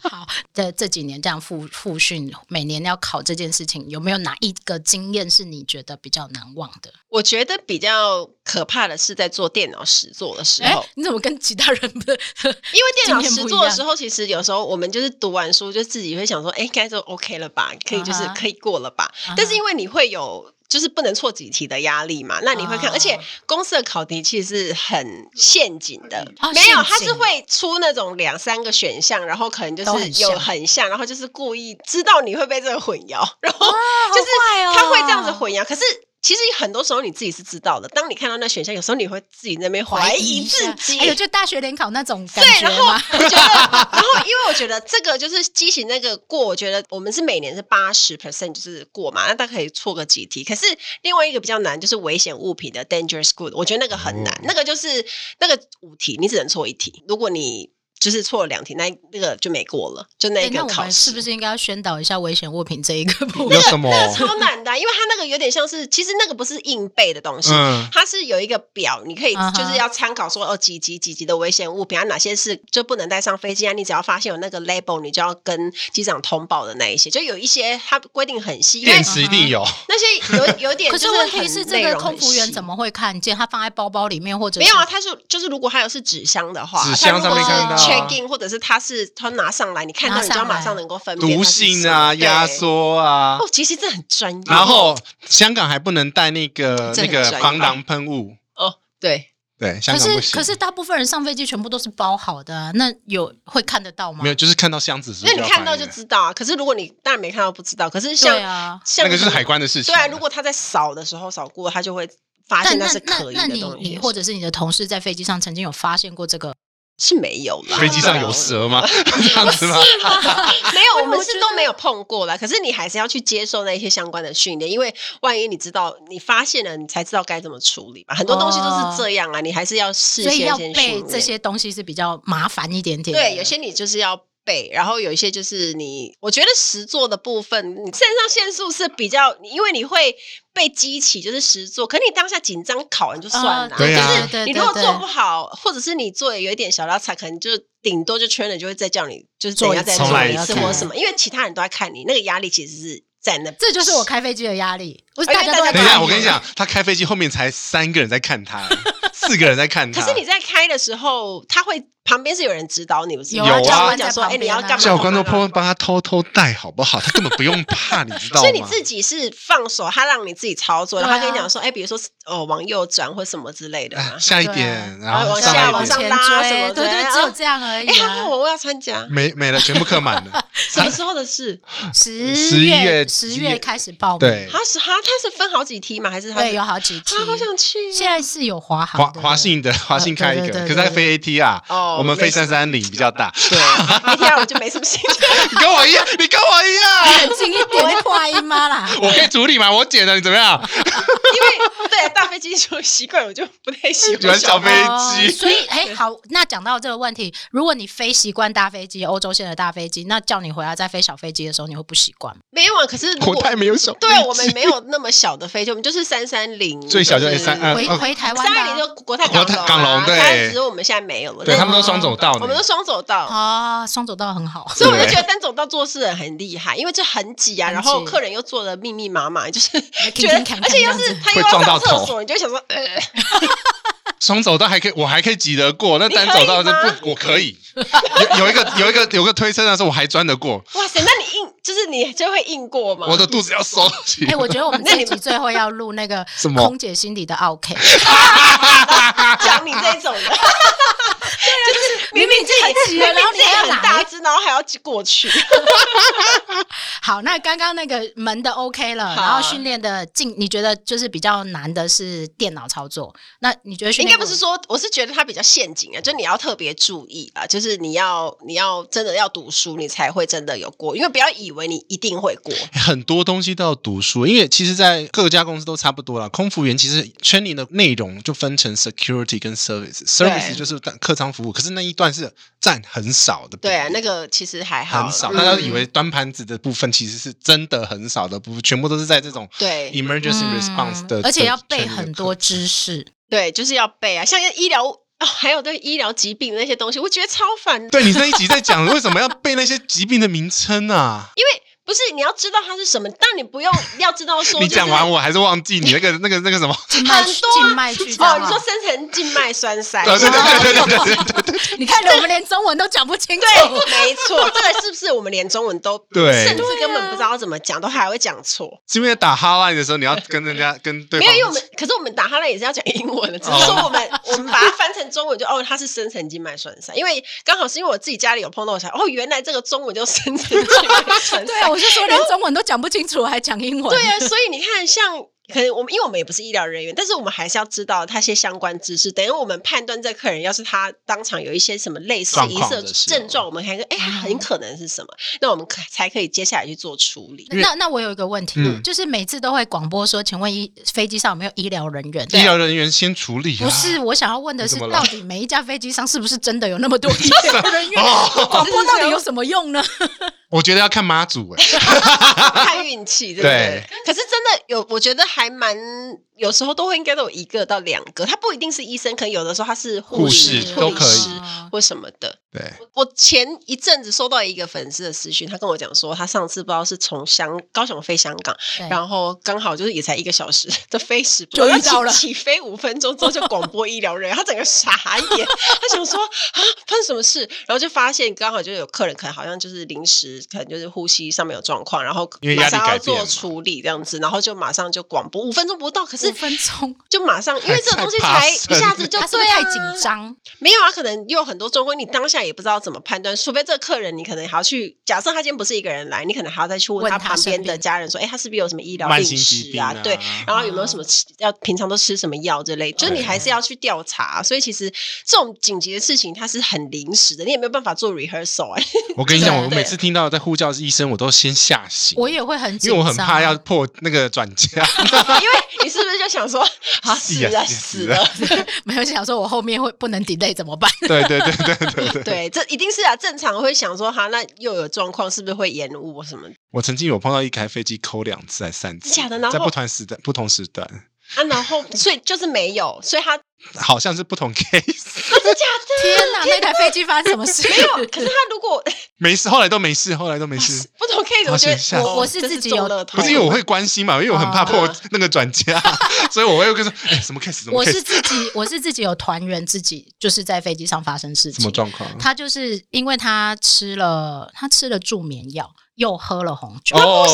好，这这几年这样复复训，每年要考这件事情，有没有哪一个经验是你觉得比较难忘的？我觉得比较可怕的是在做电脑实作的时候。你怎么跟其他人不？因为电脑实作的时候，其实有时候我们就是读完书，就自己会想说，哎，应该就 OK 了吧，可以就是可以过了吧。Uh huh. 但是因为你会有。就是不能错几题的压力嘛？那你会看，而且公司的考题其实是很陷阱的，没有，它是会出那种两三个选项，然后可能就是有很像，然后就是故意知道你会被这个混淆，然后就是他会这样子混淆，可是。其实很多时候你自己是知道的。当你看到那选项，有时候你会自己在那边怀疑自己。还有就大学联考那种感觉。对，然后我觉得，然后因为我觉得这个就是机型那个过，我觉得我们是每年是八十 percent 就是过嘛，那大概可以错个几题。可是另外一个比较难就是危险物品的 dangerous good，我觉得那个很难，哦、那个就是那个五题你只能错一题。如果你就是错了两题，那那个就没过了，就那个考试。是不是应该要宣导一下危险物品这一个部分？那个什么？那个超难的，啊，因为它那个有点像是，其实那个不是硬背的东西，嗯、它是有一个表，你可以就是要参考说哦几级几级的危险物品，啊哪些是就不能带上飞机啊？你只要发现有那个 label，你就要跟机长通报的那一些，就有一些它规定很细。电池一定有那些有有点，可是问题是这个空服员怎么会看见？他放在包包里面或者没有啊？他是就是如果还有是纸箱的话，纸箱上面看到 check in 或者是他。是他拿上来，你看到你就要马上能够分辨毒性啊、压缩啊。哦，其实这很专业。然后香港还不能带那个那个防狼喷雾。哦，对对，香港不行。可是可是大部分人上飞机全部都是包好的啊，那有会看得到吗？没有，就是看到箱子是。那你看到就知道啊。可是如果你当然没看到不知道。可是像像那个是海关的事情。对啊，如果他在扫的时候扫过，他就会发现那是可疑的东西。那你或者是你的同事在飞机上曾经有发现过这个？是没有啦，飞机上有蛇吗？这样子吗？没有，我们是都没有碰过啦。可是你还是要去接受那些相关的训练，因为万一你知道，你发现了，你才知道该怎么处理吧。很多东西都是这样啊，你还是要事先先训练。所以要背这些东西是比较麻烦一点点。对，有些你就是要。背，然后有一些就是你，我觉得实做的部分，你肾上腺素是比较，因为你会被激起，就是实做。可你当下紧张考完就算了，啊，对啊，就是你如果做不好，或者是你做的有一点小拉差，可能就顶多就圈了，就会再叫你就是等下再做一次或什么，因为其他人都在看你，那个压力其实是在那。这就是我开飞机的压力，我大家都在等一下，我跟你讲，他开飞机后面才三个人在看他，四个人在看他。可是你在开的时候，他会。旁边是有人指导你，不是？有啊，教官讲说，哎，你要干嘛？教官都帮帮他偷偷带，好不好？他根本不用怕，你知道吗？所以你自己是放手，他让你自己操作，然后他跟你讲说，哎，比如说哦，往右转或什么之类的，下一点，然后往下往上拉什么，对对，只有这样而已。哎，我我要参加，没没了，全部课满了。什么时候的事？十十一月十月开始报名。对，他是他他是分好几梯嘛，还是他对有好几梯？他好想去。现在是有华航华华信的华信开一个，可是在飞 AT 啊。哦。有。我们飞三三零比较大。对，那天我就没什么兴趣。你 跟我一样，你跟我一样。近一点，快姨妈啦！我可以处理吗？我捡的，你怎么样？因为对大飞机就习惯，我就不太喜欢小飞机。所以，哎，好，那讲到这个问题，如果你飞习惯大飞机，欧洲线的大飞机，那叫你回来再飞小飞机的时候，你会不习惯吗？没有啊，可是国泰没有小，对我们没有那么小的飞机，我们就是三三零，最小就三回回台湾，三三零就国泰港港龙对，只是我们现在没有了。对他们都双走道，我们都双走道。啊，双走道很好，所以我就觉得单走道做事人很厉害，因为这很挤啊，然后客人又坐的密密麻麻，就是觉得，而且又是他又要上厕所，你就想说，呃，双走道还可以，我还可以挤得过，那单走道就不，我可以。有有一个有一个有个推车的时候，我还钻得过。哇塞，那你硬就是你就会硬过吗？我的肚子要收起。哎，我觉得我们这集 最后要录那个什么空姐心里的 OK，讲你这种的。就是明明自己然后你还很大只，然后还要过去。好，那刚刚那个门的 OK 了，然后训练的进，你觉得就是比较难的是电脑操作？那你觉得应该不是说，我是觉得它比较陷阱啊，就你要特别注意啊，就是你要你要真的要读书，你才会真的有过，因为不要以为你一定会过。很多东西都要读书，因为其实，在各家公司都差不多啦。空服员其实 training 的内容就分成 security 跟 service，service 就是客舱服务，可是那一段是占很少的。对啊，那个其实还好，很少。大家以为端盘子的部分其实是真的很少的部分，全部都是在这种对 emergency response 的，而且要背很多知识。对，就是要背啊，像医疗哦，还有对医疗疾病的那些东西，我觉得超烦。对，你那一集在讲为什么要背那些疾病的名称啊？因为。不是，你要知道它是什么，但你不用要知道说。你讲完我还是忘记你那个那个 那个什么。很多静脉曲张。哦，你说深层静脉栓塞。对对对对对对对。你看，我们连中文都讲不清楚。对，没错，这个是不是我们连中文都对，甚至根本不知道怎么讲，都还会讲错。是因为打哈拉的时候，你要跟人家跟对。没有，因为我们可是我们打哈拉也是要讲英文的，只是说我们我们把它翻成中文就哦，它是深层静脉栓塞，因为刚好是因为我自己家里有碰到，我才哦，原来这个中文就深层静脉栓塞。对啊，我就说连中文。都讲不清楚，还讲英文。对啊，所以你看，像。可能我们因为我们也不是医疗人员，但是我们还是要知道他些相关知识。等于我们判断这客人，要是他当场有一些什么类似疑似症状，我们还说哎，很可能是什么？那我们可才可以接下来去做处理。那那我有一个问题，就是每次都会广播说，请问医飞机上有没有医疗人员？医疗人员先处理。不是，我想要问的是，到底每一架飞机上是不是真的有那么多 医疗人员？广播到底有什么用呢？我觉得要看妈祖哎，看运气，对不对？可是真的有，我觉得还蛮。有时候都会应该都有一个到两个，他不一定是医生，可能有的时候他是护士、护理师或什么的。对，我前一阵子收到一个粉丝的私讯，他跟我讲说，他上次不知道是从香高雄飞香港，然后刚好就是也才一个小时的飞时，就遇到了起飞五分钟之后就广播医疗人员，他整个傻眼，他想说啊发生什么事，然后就发现刚好就有客人可能好像就是临时可能就是呼吸上面有状况，然后马上要做处理这样子，然后就马上就广播五分钟不到，可是。五分钟 就马上，因为这个东西 才一下子就对啊，太紧张。没有啊，可能又有很多状况，你当下也不知道怎么判断。除非这个客人，你可能还要去假设他今天不是一个人来，你可能还要再去问他旁边的家人说：“哎，他是不是有什么医疗病史啊？对，然后有没有什么吃要平常都吃什么药之类，就是你还是要去调查。所以其实这种紧急的事情，它是很临时的，你也没有办法做 rehearsal。哎，我跟你讲，我每次听到在呼叫医生，我都先吓醒。我也会很紧张，因为我很怕要破那个转家。因为你是不是就想说？啊死了死了，没有想说我后面会不能 delay 怎么办？对对对对对对，对，这一定是啊，正常会想说哈，那又有状况，是不是会延误什么？我曾经有碰到一台飞机扣两次还三次，假的，然后在不同时段不同时段啊，然后所以就是没有，所以他。好像是不同 case，真的假的？天哪，那台飞机发生什么事？没有，可是他如果 没事，后来都没事，后来都没事。不同 case，我觉得我我是自己有，不是因为我会关心嘛，因为我很怕破那个转家，所以我会跟说，哎，什么 case？什么 case？我是自己，我是自己有团员自己就是在飞机上发生事情，什么状况？他就是因为他吃了他吃了助眠药。又喝了红酒，哦，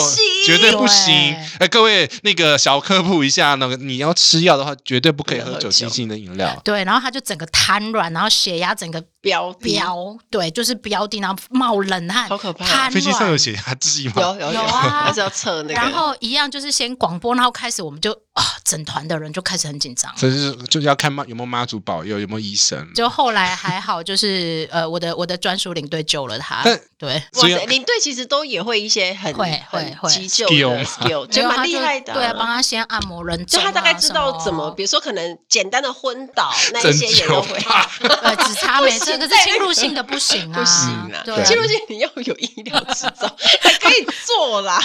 绝对不行！哎，各位，那个小科普一下，那个你要吃药的话，绝对不可以喝酒精性的饮料。对，然后他就整个瘫软，然后血压整个飙飙，对，就是飙低，然后冒冷汗，好可怕！飞机上有血压计吗？有有有啊，还是要测那个。然后一样就是先广播，然后开始我们就啊，整团的人就开始很紧张，所以就是就是要看妈有没有妈祖保佑，有没有医生。就后来还好，就是呃，我的我的专属领队救了他。对，哇塞，领队其实都也会一些很会会会急救的 skill，就蛮厉害的。对啊，帮他先按摩人，就他大概知道怎么，比如说可能简单的昏倒 那一些也都会。呃，只差没这个是侵入性的不行啊，不行啊。对，侵入性你要有医疗执照才 可以做啦。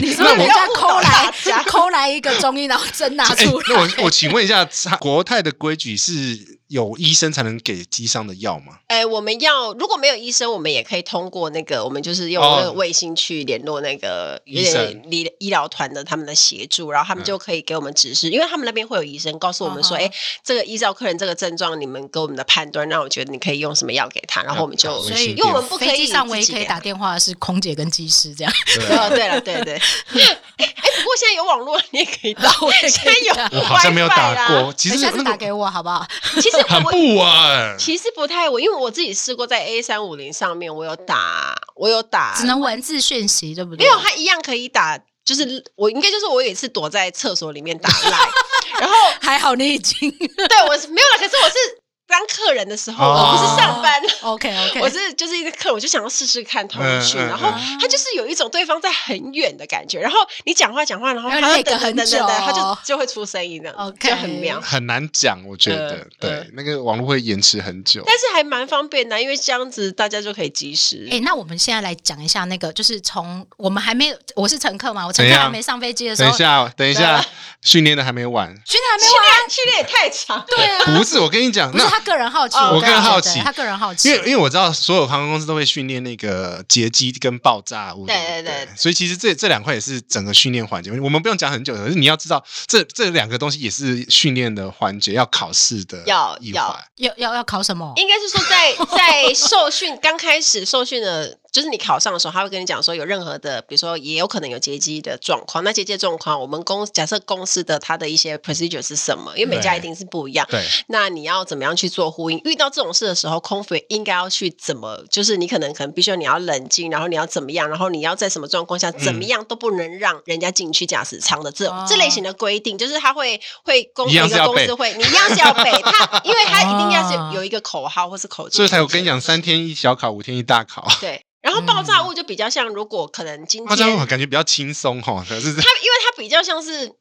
你说人家抠来抠来一个中医，然后针拿出来。那我我请问一下，国泰的规矩是？有医生才能给机上的药吗？哎、欸，我们要如果没有医生，我们也可以通过那个，我们就是用那个卫星去联络那个医生、医医疗团的他们的协助，然后他们就可以给我们指示，嗯、因为他们那边会有医生告诉我们说，哎、嗯欸，这个依照客人这个症状，你们给我们的判断，那我觉得你可以用什么药给他，然后我们就，所以因为我们不可以飞机上唯一可以打电话是空姐跟机师这样。哦，对了，对对，哎、欸，不过现在有网络，你也可以打，我也可以有，我好像没有打过，其实下次打给我好不好？其实。很不稳，其实不太稳，因为我自己试过在 A 三五零上面，我有打，我有打，只能文字讯息，对不对？没有，它一样可以打，就是我应该就是我有一次躲在厕所里面打 Line，然后还好你已经对我是没有了，可是我是。当客人的时候，我不是上班。OK OK，我是就是一个客，我就想要试试看通讯，然后他就是有一种对方在很远的感觉，然后你讲话讲话，然后他会等等等等，他就就会出声音的，OK，就很妙。很难讲，我觉得，对，那个网络会延迟很久，但是还蛮方便的，因为这样子大家就可以及时。哎，那我们现在来讲一下那个，就是从我们还没有，我是乘客嘛，我乘客还没上飞机的时候，等一下，等一下，训练的还没完，训练还没完，训练也太长，对啊，不是，我跟你讲，那。个人好奇，我个人好奇，他个人好奇，因为因为我知道所有航空公司都会训练那个劫机跟爆炸物，对对对，所以其实这这两块也是整个训练环节。我们不用讲很久，可是你要知道，这这两个东西也是训练的环节，要考试的要要要要要考什么？应该是说在在受训刚开始受训的。就是你考上的时候，他会跟你讲说，有任何的，比如说也有可能有劫机的状况。那劫机状况，我们公假设公司的它的一些 procedure 是什么？因为每家一定是不一样。对。那你要怎么样去做呼应？遇到这种事的时候，空服员应该要去怎么？就是你可能可能必须你要冷静，然后你要怎么样？然后你要在什么状况下怎么样都不能让人家进去驾驶舱的这种、嗯、这类型的规定，就是他会会公一个公司会你一样是要背他，因为他一定要是有一个口号或是口诀。所以才我跟你讲，三天一小考，五天一大考。对。然后爆炸物就比较像，如果可能今天爆炸物感觉比较轻松哈，可是它因为它比较像是。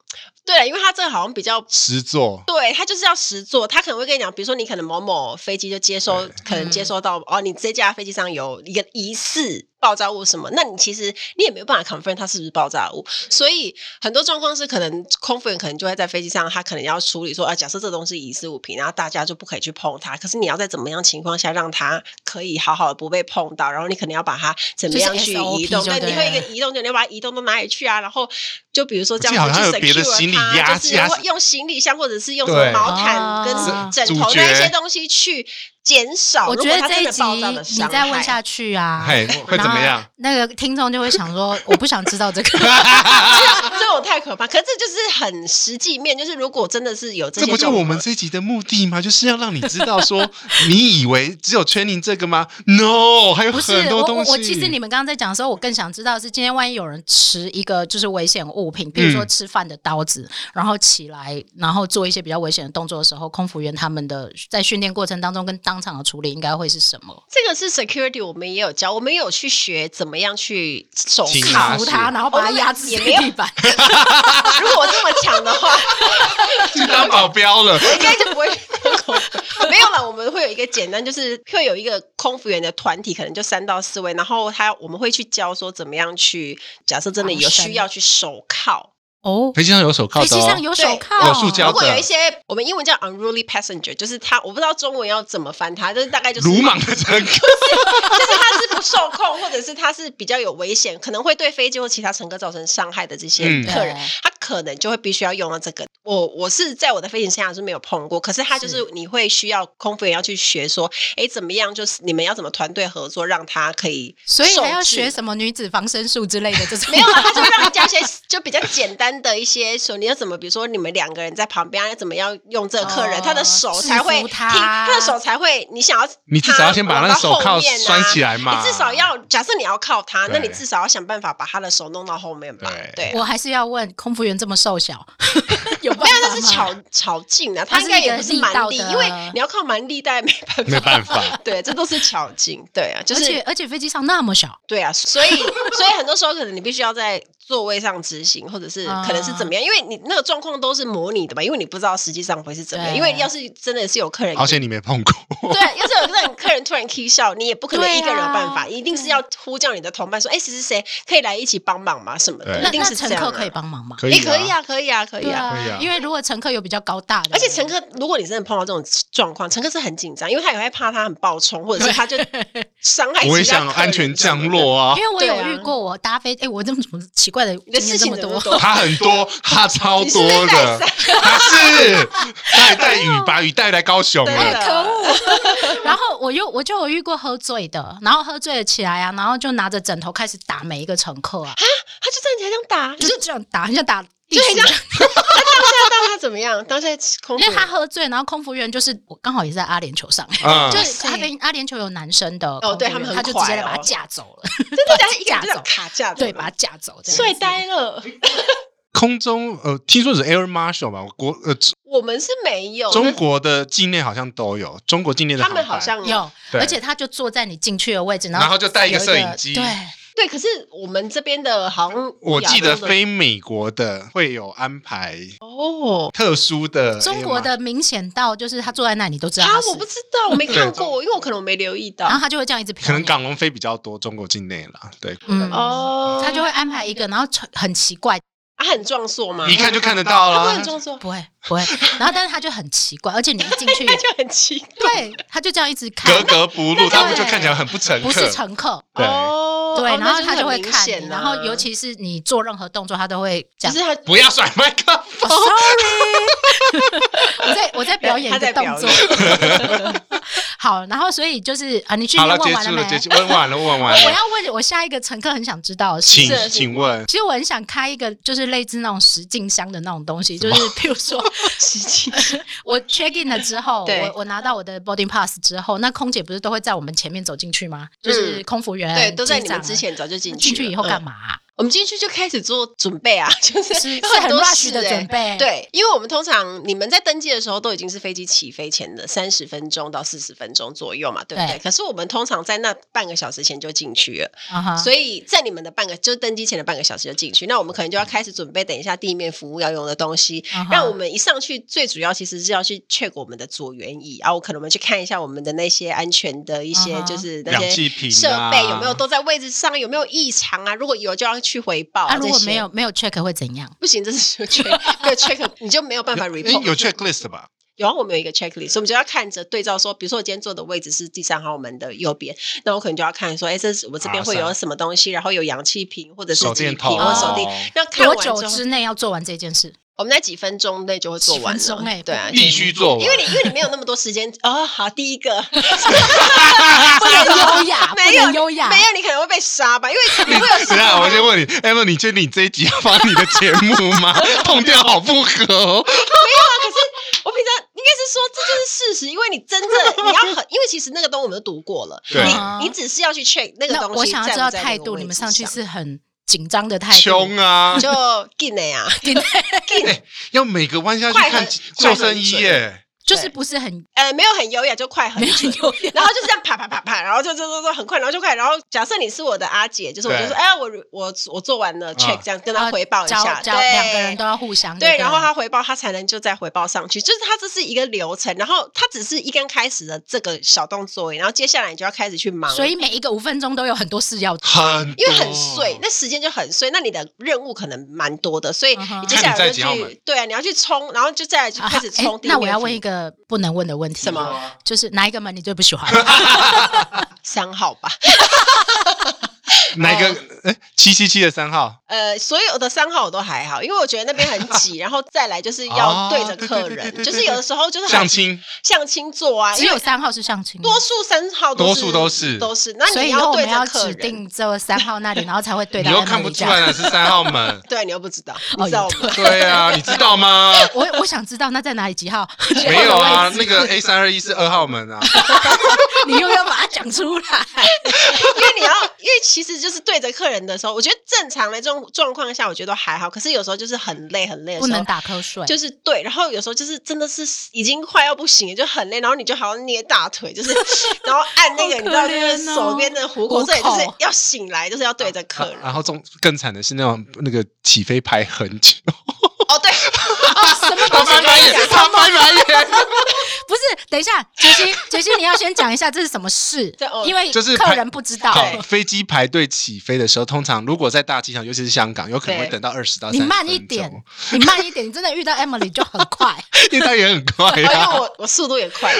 对了，因为他这个好像比较实作，对他就是要实作，他可能会跟你讲，比如说你可能某某飞机就接收，可能接收到、嗯、哦，你这架飞机上有一个疑似爆炸物什么，那你其实你也没有办法 confirm 它是不是爆炸物，所以很多状况是可能空服员可能就会在飞机上，他可能要处理说啊，假设这东西是疑似物品，然后大家就不可以去碰它，可是你要在怎么样情况下让它可以好好的不被碰到，然后你可能要把它怎么样去移动，对，你会一个移动就你要把它移动到哪里去啊？然后就比如说这样子去 secure 它，就是用行李箱或者是用什么毛毯跟枕头那些东西去。减少，我觉得这一集你再问下去啊，会怎么样？那个听众就会想说，我不想知道这个，这我太可怕。可是这就是很实际面，就是如果真的是有这些，这不就我们这一集的目的吗？就是要让你知道说，你以为只有 training 这个吗？No，还有很多东西。我其实你们刚刚在讲的时候，我更想知道是今天万一有人持一个就是危险物品，比如说吃饭的刀子，然后起来，然后做一些比较危险的动作的时候，空服员他们的在训练过程当中跟当当场的处理应该会是什么？这个是 security，我们也有教，我们有去学怎么样去手铐它，然后把它压制也没有地板。如果我这么强的话，去当保镖了，我应该就不会。没有了，我们会有一个简单，就是会有一个空服员的团体，可能就三到四位，然后他我们会去教说怎么样去，假设真的有需要去手铐。哦，飞机上有手铐的，飞机上有手铐，有塑胶的。如果有一些我们英文叫 unruly passenger，就是他，我不知道中文要怎么翻他，就是大概就是鲁莽的乘客，就是他是不受控，或者是他是比较有危险，可能会对飞机或其他乘客造成伤害的这些客人，他可能就会必须要用到这个。我我是在我的飞行生涯是没有碰过，可是他就是你会需要空服员要去学说，哎，怎么样？就是你们要怎么团队合作，让他可以，所以还要学什么女子防身术之类的这种？没有啊，他就 让你教一些就比较简单的一些说，你要怎么，比如说你们两个人在旁边要怎么样用这个客人，他的手才会听，他的手才会，你想要，你至少要先把那个手铐拴起来嘛，你至少要假设你要靠他，那你至少要想办法把他的手弄到后面吧。对，我还是要问空服员这么瘦小有。办法，那是巧巧劲啊，他应该也不是蛮力，因为你要靠蛮力，但没办法，没办法，对，这都是巧劲，对啊，就是而且而且飞机上那么小，对啊，所以 所以很多时候可能你必须要在座位上执行，或者是可能是怎么样，因为你那个状况都是模拟的嘛，因为你不知道实际上会是怎么样，因为要是真的是有客人，而且你没碰过，对，要是有那种客人突然 k 笑，你也不可能一个人有办法，一定是要呼叫你的同伴说，哎，谁谁谁？可以来一起帮忙吗？什么的，一定是乘客可以帮忙吗？可以，可以啊，可以啊，可以啊，可以啊，因为如果乘客有比较高大的，而且乘客，如果你真的碰到这种状况，乘客是很紧张，因为他也会怕他很暴冲，或者是他就伤害。我也想安全降落啊，因为我有遇过，我搭飞，哎，我这么怎么奇怪的事情这么多？他很多，他超多的，他是带带雨把雨带来高雄了，可恶。然后我又我就有遇过喝醉的，然后喝醉了起来啊，然后就拿着枕头开始打每一个乘客啊，他就站起来这样打，就这样打，很像打。就这样，他当下当他怎么样？当下空，因为他喝醉，然后空服员就是我刚好也是在阿联酋上，就是阿联阿联酋有男生的哦，对他们他就直接把他架走了，真的假的？架走。卡架，对，把他架走，帅呆了。空中呃，听说是 Air Marshal 吧？国呃，我们是没有，中国的境内好像都有，中国境内的他们好像有，而且他就坐在你进去的位置，然后就带一个摄影机，对。对，可是我们这边的好像我记得飞美国的会有安排哦，特殊的中国的明显到就是他坐在那里都知道啊，我不知道，我没看过，因为我可能我没留意到，然后他就会这样一直飘，可能港龙飞比较多，中国境内啦，对，嗯。哦，他就会安排一个，然后很奇怪，他很壮硕吗？一看就看得到了，很壮硕，不会不会，然后但是他就很奇怪，而且你一进去 他就很奇怪，对，他就这样一直看，格格不入，他们就看起来很不诚恳，不是乘客，对。对，然后他就会看，然后尤其是你做任何动作，他都会讲。是他不要甩麦克风。Sorry，我在我在表演一个动作。好，然后所以就是啊，你去问完了没？问完了，问完了。我要问我下一个乘客很想知道的是，请请问。其实我很想开一个就是类似那种实境箱的那种东西，就是譬如说。我 check in 了之后，我我拿到我的 boarding pass 之后，那空姐不是都会在我们前面走进去吗？就是空服员对，都在你们之前早就进去。进去以后干嘛？我们进去就开始做准备啊，就是是很 rush 的准备。对，因为我们通常你们在登机的时候都已经是飞机起飞前的三十分钟到四十分钟左右嘛，对不对？可是我们通常在那半个小时前就进去了，所以在你们的半个就登机前的半个小时就进去，那我们可能就要开始准备，等一下地面服务要用的东西。让我们一上去，最主要其实是要去 check 我们的左舷椅，然后可能我们去看一下我们的那些安全的一些就是那些设备有没有都在位置上，有没有异常啊？如果有就要去回报。啊，如果没有没有 check 会怎样？不行，这是 check，没有 check 你就没有办法 report。有 checklist 吧？有啊，我们有一个 checklist，我们就要看着对照说，比如说我今天坐的位置是第三号门的右边，那我可能就要看说，哎，这是我这边会有什么东西，然后有氧气瓶或者是手电筒或手电，那看完多久之内要做完这件事？我们在几分钟内就会做完了，对啊，必须做完，因为你因为你没有那么多时间哦。好，第一个 不能优雅，没有优雅，没有你可能会被杀吧？因为你会有。等下，我先问你，Emma，你确定你这一集要发你的节目吗？痛掉好不合。没有啊，可是我平常应该是说这就是事实，因为你真正你要很，因为其实那个东西我们都读过了，你你只是要去 check 那个东西。我想要知道态度，你们上去是很。紧张的态度，穷啊，就进的呀，紧的，要每个弯下去看救生衣耶。就是不是很呃没有很优雅，就快很准，然后就是这样啪啪啪啪，然后就就就就很快，然后就快，然后假设你是我的阿姐，就是我就说哎呀我我我做完了 check，这样跟他回报一下，对，两个人都要互相对，然后他回报他才能就再回报上去，就是他这是一个流程，然后他只是一刚开始的这个小动作，然后接下来你就要开始去忙，所以每一个五分钟都有很多事要做，很因为很碎，那时间就很碎，那你的任务可能蛮多的，所以你接下来就去对啊，你要去冲，然后就再来就开始冲。那我要问一个不能问的。问题什么？就是哪一个门你最不喜欢？三号吧。哪一个？哎，七七七的三号。呃，所有的三号我都还好，因为我觉得那边很挤，然后再来就是要对着客人，就是有的时候就是相亲，相亲座啊，只有三号是相亲，多数三号多数都是都是。那你要对着客人，指定这三号那里，然后才会对。你又看不出来哪是三号门，对，你又不知道，你知道吗？对啊，你知道吗？我我想知道，那在哪里？几号？没有啊，那个 A 三二一是二号门啊。你又要把它讲出来，因为你要，因为其实就是对着客人的时候，我觉得正常的这种状况下，我觉得都还好。可是有时候就是很累很累的时候，不能打瞌睡，就是对。然后有时候就是真的是已经快要不行了，就很累，然后你就好像捏大腿，就是 然后按那个，哦、你知道就是手边的虎口，这里就是要醒来，就是要对着客人。啊、然后中更惨的是那种那个起飞排很久。哦，对，什么东西？他翻白眼。不是，等一下，杰西，杰西，你要先讲一下这是什么事，因为就是客人不知道。飞机排队起飞的时候，通常如果在大机场，尤其是香港，有可能会等到二十到三十。你慢一点，你慢一点，你真的遇到 Emily 就很快，遇到也很快，因为我我速度也快。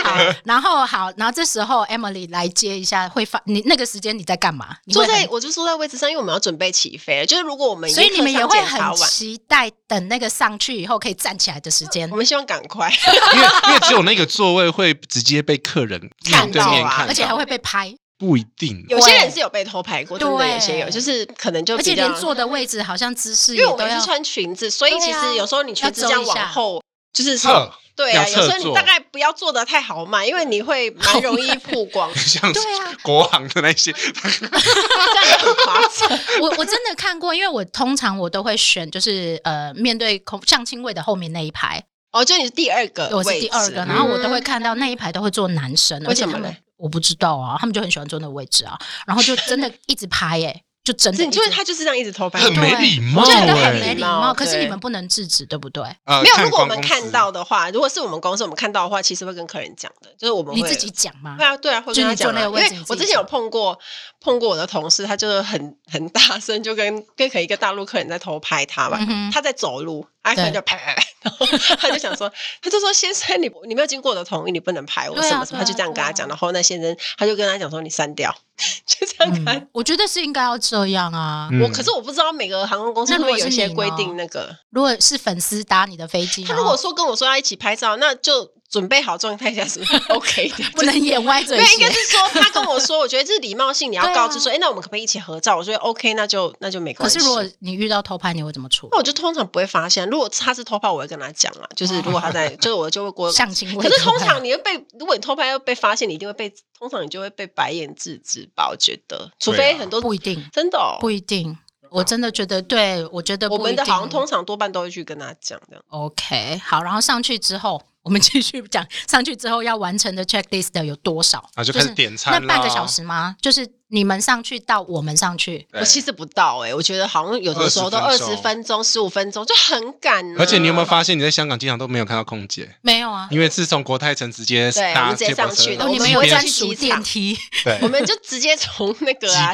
然后好，然后这时候 Emily 来接一下，会发你那个时间你在干嘛？坐在我就坐在位置上，因为我们要准备起飞了。就是如果我们所以你们也会很期待等那个上去以后可以站起来的时间。我们希望赶快，因为因为只有那个座位会。直接被客人看对面看，而且还会被拍，不一定。有些人是有被偷拍过，对，有些有，就是可能就而且连坐的位置好像姿势，因为我们是穿裙子，所以其实有时候你裙子这样往后，就是侧，对啊，有时候你大概不要做的太豪迈，因为你会蛮容易曝光，像国行的那些，这样很夸张。我我真的看过，因为我通常我都会选，就是呃，面对空相亲位的后面那一排。哦，就你是第二个，我是第二个，然后我都会看到那一排都会坐男生，为什么呢？我不知道啊，他们就很喜欢坐那个位置啊，然后就真的一直拍，哎，就真的，就是他就是这样一直偷拍，很没礼貌，真的很没礼貌。可是你们不能制止，对不对？没有，如果我们看到的话，如果是我们公司我们看到的话，其实会跟客人讲的，就是我们你自己讲吗？对啊，对啊，会跟他讲。因为我之前有碰过碰过我的同事，他就是很很大声，就跟跟可一个大陆客人在偷拍他嘛，他在走路，他可能就拍拍拍。然后他就想说，他就说：“先生，你你没有经过我的同意，你不能拍我什么什么。”他就这样跟他讲。然后那先生他就跟他讲说：“你删掉。”就这样看。我觉得是应该要这样啊。我可是我不知道每个航空公司会不会有一些规定。那个如果是粉丝搭你的飞机，他如果说跟我说要一起拍照，那就。准备好状态下是 OK 的，不能眼歪嘴斜。对，应该是说他跟我说，我觉得这是礼貌性，你要告知说，哎，那我们可不可以一起合照？我说 OK，那就那就没关系。可是如果你遇到偷拍，你会怎么处理？那我就通常不会发现。如果他是偷拍，我会跟他讲啊。就是如果他在，就是我就会过相亲。可是通常你会被，如果你偷拍又被发现，你一定会被，通常你就会被白眼制止吧？我觉得，除非很多不一定，真的不一定。我真的觉得，对我觉得我们的好像通常多半都会去跟他讲的。OK，好，然后上去之后。我们继续讲，上去之后要完成的 checklist 有多少？啊，就开始点餐。那半个小时吗？就是你们上去到我们上去，我其实不到哎，我觉得好像有的时候都二十分钟、十五分钟就很赶。而且你有没有发现，你在香港经常都没有看到空姐？没有啊，因为自从国泰城直接搭直接上去的，你们有专属电梯，对，我们就直接从那个啊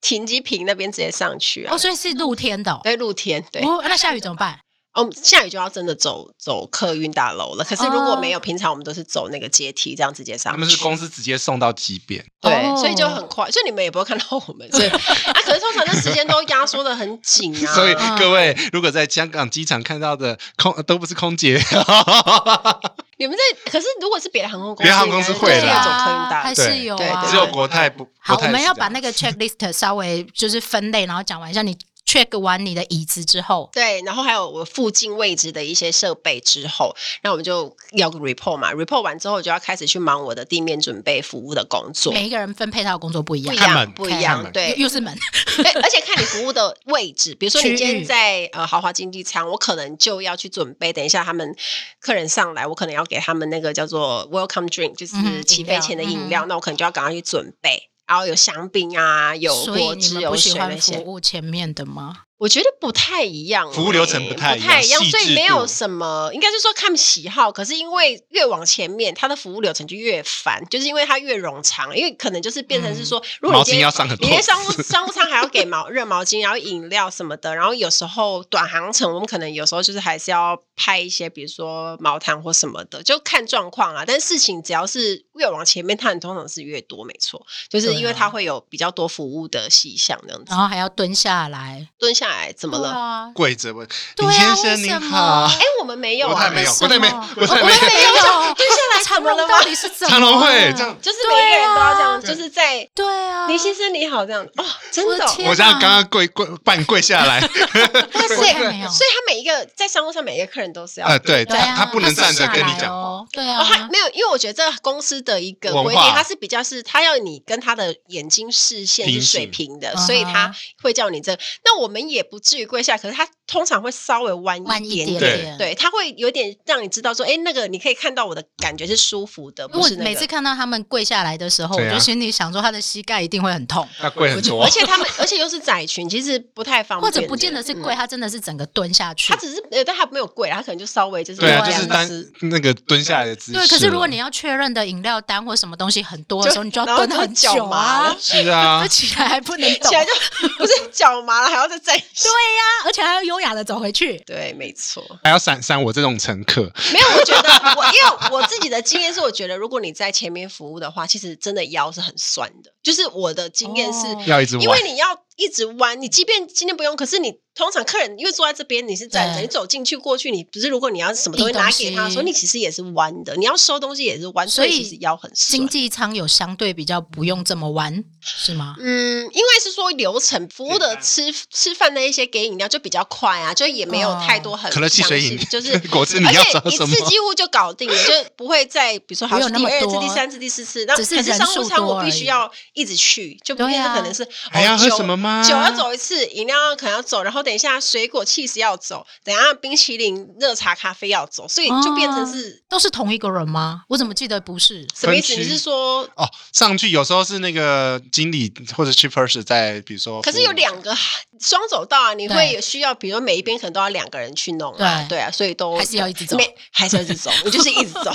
停机坪那边直接上去啊。哦，所以是露天的，对，露天。对，那下雨怎么办？哦，下雨就要真的走走客运大楼了。可是如果没有，平常我们都是走那个阶梯，这样直接上。他们是公司直接送到机边，对，所以就很快，所以你们也不会看到我们。所以 啊，可是通常那时间都压缩的很紧啊。所以各位，如果在香港机场看到的空都不是空姐，你们在。可是如果是别的航空公司，别的航空公司会的，走客运大楼还是有，只有国泰不。好，我们要把那个 checklist 稍微就是分类，然后讲完一下你。Check 完你的椅子之后，对，然后还有我附近位置的一些设备之后，那我们就要个 report 嘛。report 完之后，就要开始去忙我的地面准备服务的工作。每一个人分配他的工作不一样，不一样，不一样。对，又是门。而且看你服务的位置，比如说你今天在呃豪华经济舱，我可能就要去准备。等一下他们客人上来，我可能要给他们那个叫做 welcome drink，就是起飞前的饮料，那我可能就要赶快去准备。然后有香槟啊，有果汁，有水那些。服务前面的吗？我觉得不太一样，服务流程不太不太一样，所以没有什么，应该是说看喜好。可是因为越往前面，它的服务流程就越烦，就是因为它越冗长。因为可能就是变成是说，如果你今天你连商务商务舱还要给毛热毛巾，然后饮料什么的，然后有时候短航程我们可能有时候就是还是要拍一些，比如说毛毯或什么的，就看状况啊。但事情只要是越往前面，它通常是越多，没错，就是因为它会有比较多服务的细项这样子，然后还要蹲下来，蹲下。怎么了？跪着问林先生您好。哎，我们没有啊，没有，我们没有，我们没有。接下来，长隆到底是怎么？长隆会这样，就是每个人都要这样，就是在对啊，林先生你好这样。哦，真的，我这样刚刚跪跪半跪下来。所以，所以他每一个在商务上每一个客人都是要呃，对，他他不能站着跟你讲，对啊，他没有，因为我觉得这个公司的一个规定，他是比较是他要你跟他的眼睛视线是水平的，所以他会叫你这。那我们也也不至于跪下，可是他通常会稍微弯一点点，对，他会有点让你知道说，哎，那个你可以看到我的感觉是舒服的。不是每次看到他们跪下来的时候，我就心里想说，他的膝盖一定会很痛。他跪很多，而且他们而且又是窄裙，其实不太方便。或者不见得是跪，他真的是整个蹲下去。他只是呃，但他没有跪，他可能就稍微就是对啊，就是单那个蹲下来的姿势。对，可是如果你要确认的饮料单或什么东西很多的时候，你就要蹲很久啊。是啊，起来还不能，起来就 不是脚麻了，还要再站。对呀，而且还要优雅的走回去。对，没错。还要闪闪我这种乘客。没有，我觉得我因为我自己的经验是，我觉得如果你在前面服务的话，其实真的腰是很酸的。就是我的经验是，要一直，因为你要一直弯，你即便今天不用，可是你。通常客人因为坐在这边，你是站着，你走进去过去，你不是如果你要什么东西拿给他，所以你其实也是弯的，你要收东西也是弯，所以其实腰很酸。经济舱有相对比较不用这么弯，是吗？嗯，因为是说流程服务的吃吃饭那一些给饮料就比较快啊，就也没有太多很可乐、汽水饮，就是 果汁，你要找什么？一次几乎就搞定了，就不会再比如说还有第二次、第三次、第四次，那可是商务舱我必须要一直去，就不是可能是还要喝什么吗？酒要走一次，饮料可能要走，然后等一下水果。气势要走，等下冰淇淋、热茶、咖啡要走，所以就变成是、哦、都是同一个人吗？我怎么记得不是？什么意思？你是说哦，上去有时候是那个经理或者 chief purser 在，比如说，可是有两个双走道啊，你会有需要，比如说每一边可能都要两个人去弄啊，对，对啊，所以都还是要一直走，没还是要一直走，你就是一直走，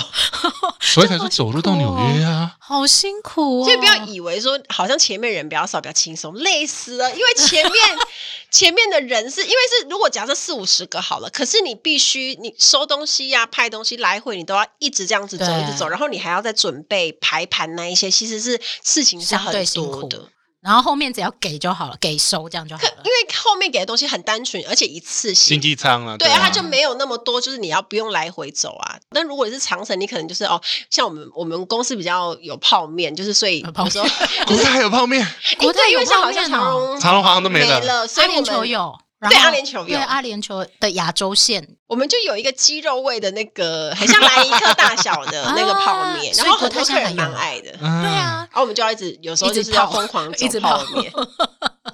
所以才是走路到纽约啊，好辛苦哦。所以不要以为说好像前面人比较少，比较轻松，累死了，因为前面 前面的人是因为是如果。假设四五十个好了，可是你必须你收东西呀、啊、派东西来回，你都要一直这样子走，一直走，然后你还要再准备排盘那一些，其实是事情是很多的。然后后面只要给就好了，给收这样就好了。因为后面给的东西很单纯，而且一次性。经济舱啊，对啊，它就没有那么多，就是你要不用来回走啊。那如果是长城，你可能就是哦，像我们我们公司比较有泡面，就是所以有时候国泰还有泡面，国泰因为好像长荣长荣好像都没了，水莲球有。对阿联酋有，对阿联酋的亚洲线，我们就有一个鸡肉味的那个，很像莱伊克大小的 那个泡面，然后很多客人蛮爱的。对啊，然后我们就要一直有时候就是要疯狂一直泡 面。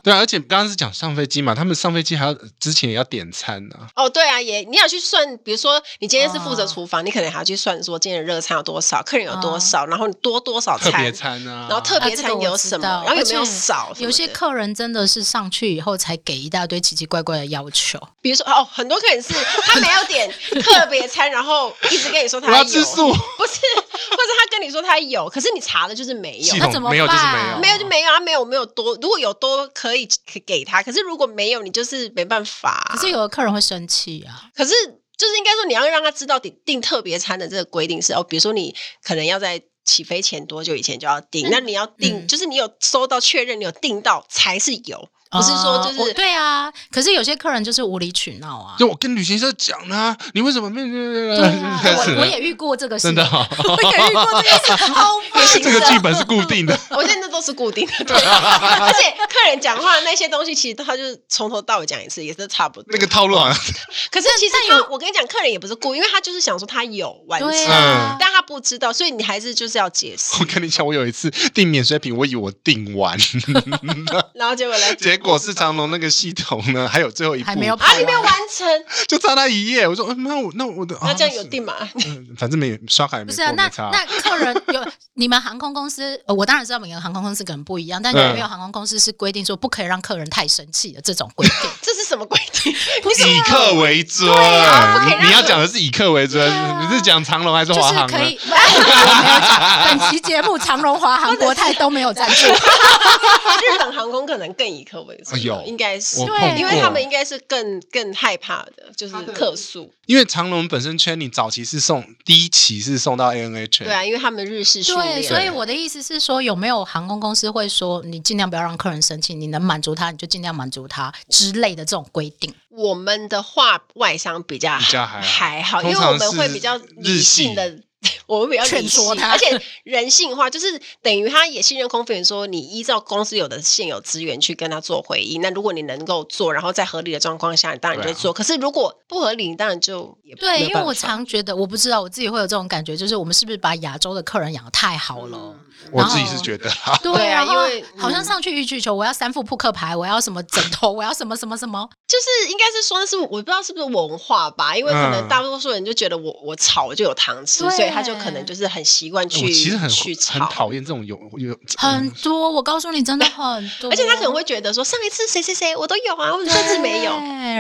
对啊，而且刚刚是讲上飞机嘛，他们上飞机还要之前也要点餐呢。哦，对啊，也你要去算，比如说你今天是负责厨房，你可能还要去算说今天的热餐有多少，客人有多少，然后你多多少餐，特别餐啊，然后特别餐有什么，然后有没有少？有些客人真的是上去以后才给一大堆奇奇怪怪的要求，比如说哦，很多客人是他没有点特别餐，然后一直跟你说他要吃素，不是，或者他跟你说他有，可是你查的就是没有，那怎么办？没有就是没有，没有就没有啊，没有没有多，如果有多可以给。他可是如果没有，你就是没办法。可是有的客人会生气啊。可是就是应该说，你要让他知道订订特别餐的这个规定是哦，比如说你可能要在起飞前多久以前就要订，嗯、那你要订，嗯、就是你有收到确认，你有订到才是有。不是说就是对啊，可是有些客人就是无理取闹啊。就我跟旅行社讲呢，你为什么没？我我也遇过这个事，真的，我也遇过这个事，好 烦。这个剧本是固定的，我现在都是固定的。对，而且客人讲话那些东西，其实他就是从头到尾讲一次，也是差不多。那个套路好像。可是其实有，我跟你讲，客人也不是故意，因为他就是想说他有完成，但他不知道，所以你还是就是要解释。我跟你讲，我有一次订免税品，我以为我订完，然后结果来。结果是长隆那个系统呢，还有最后一步，还没有啊，你没有完成，就差那一页。我说，那我那我的，那这样有定吗？反正没刷卡也没。不是啊，那那客人 有你们航空公司，我当然知道每个航空公司可能不一样，但有没有航空公司是规定说不可以让客人太生气的这种规定？这是什么规定？不是以客为尊，你要讲的是以客为尊，你是讲长隆还是华航？可以，我没有讲，本期节目长隆、华航、国泰都没有赞助。日本航空可能更以客为主，有应该是对，因为他们应该是更更害怕的，就是客诉。因为长隆本身圈，你早期是送第一期是送到 ANA 圈，对啊，因为他们日式训练。对，所以我的意思是说，有没有航空公司会说，你尽量不要让客人生气，你能满足他，你就尽量满足他之类的这种规定？我们的话，外商比较比较还好，还好，因为我们会比较理性的。我们比较劝说他，而且人性化，就是等于他也信任空服员，说你依照公司有的现有资源去跟他做回应。那如果你能够做，然后在合理的状况下，你当然就做。啊、可是如果不合理，你当然就也不对。因为我常觉得，我不知道我自己会有这种感觉，就是我们是不是把亚洲的客人养得太好了？嗯我自己是觉得，对啊，因为好像上去欲拒求，我要三副扑克牌，我要什么枕头，我要什么什么什么，就是应该是说，是我不知道是不是文化吧，因为可能大多数人就觉得我我吵就有糖吃，所以他就可能就是很习惯去其实很去，很讨厌这种有有很多。我告诉你，真的很多，而且他可能会觉得说，上一次谁谁谁我都有啊，我这次没有。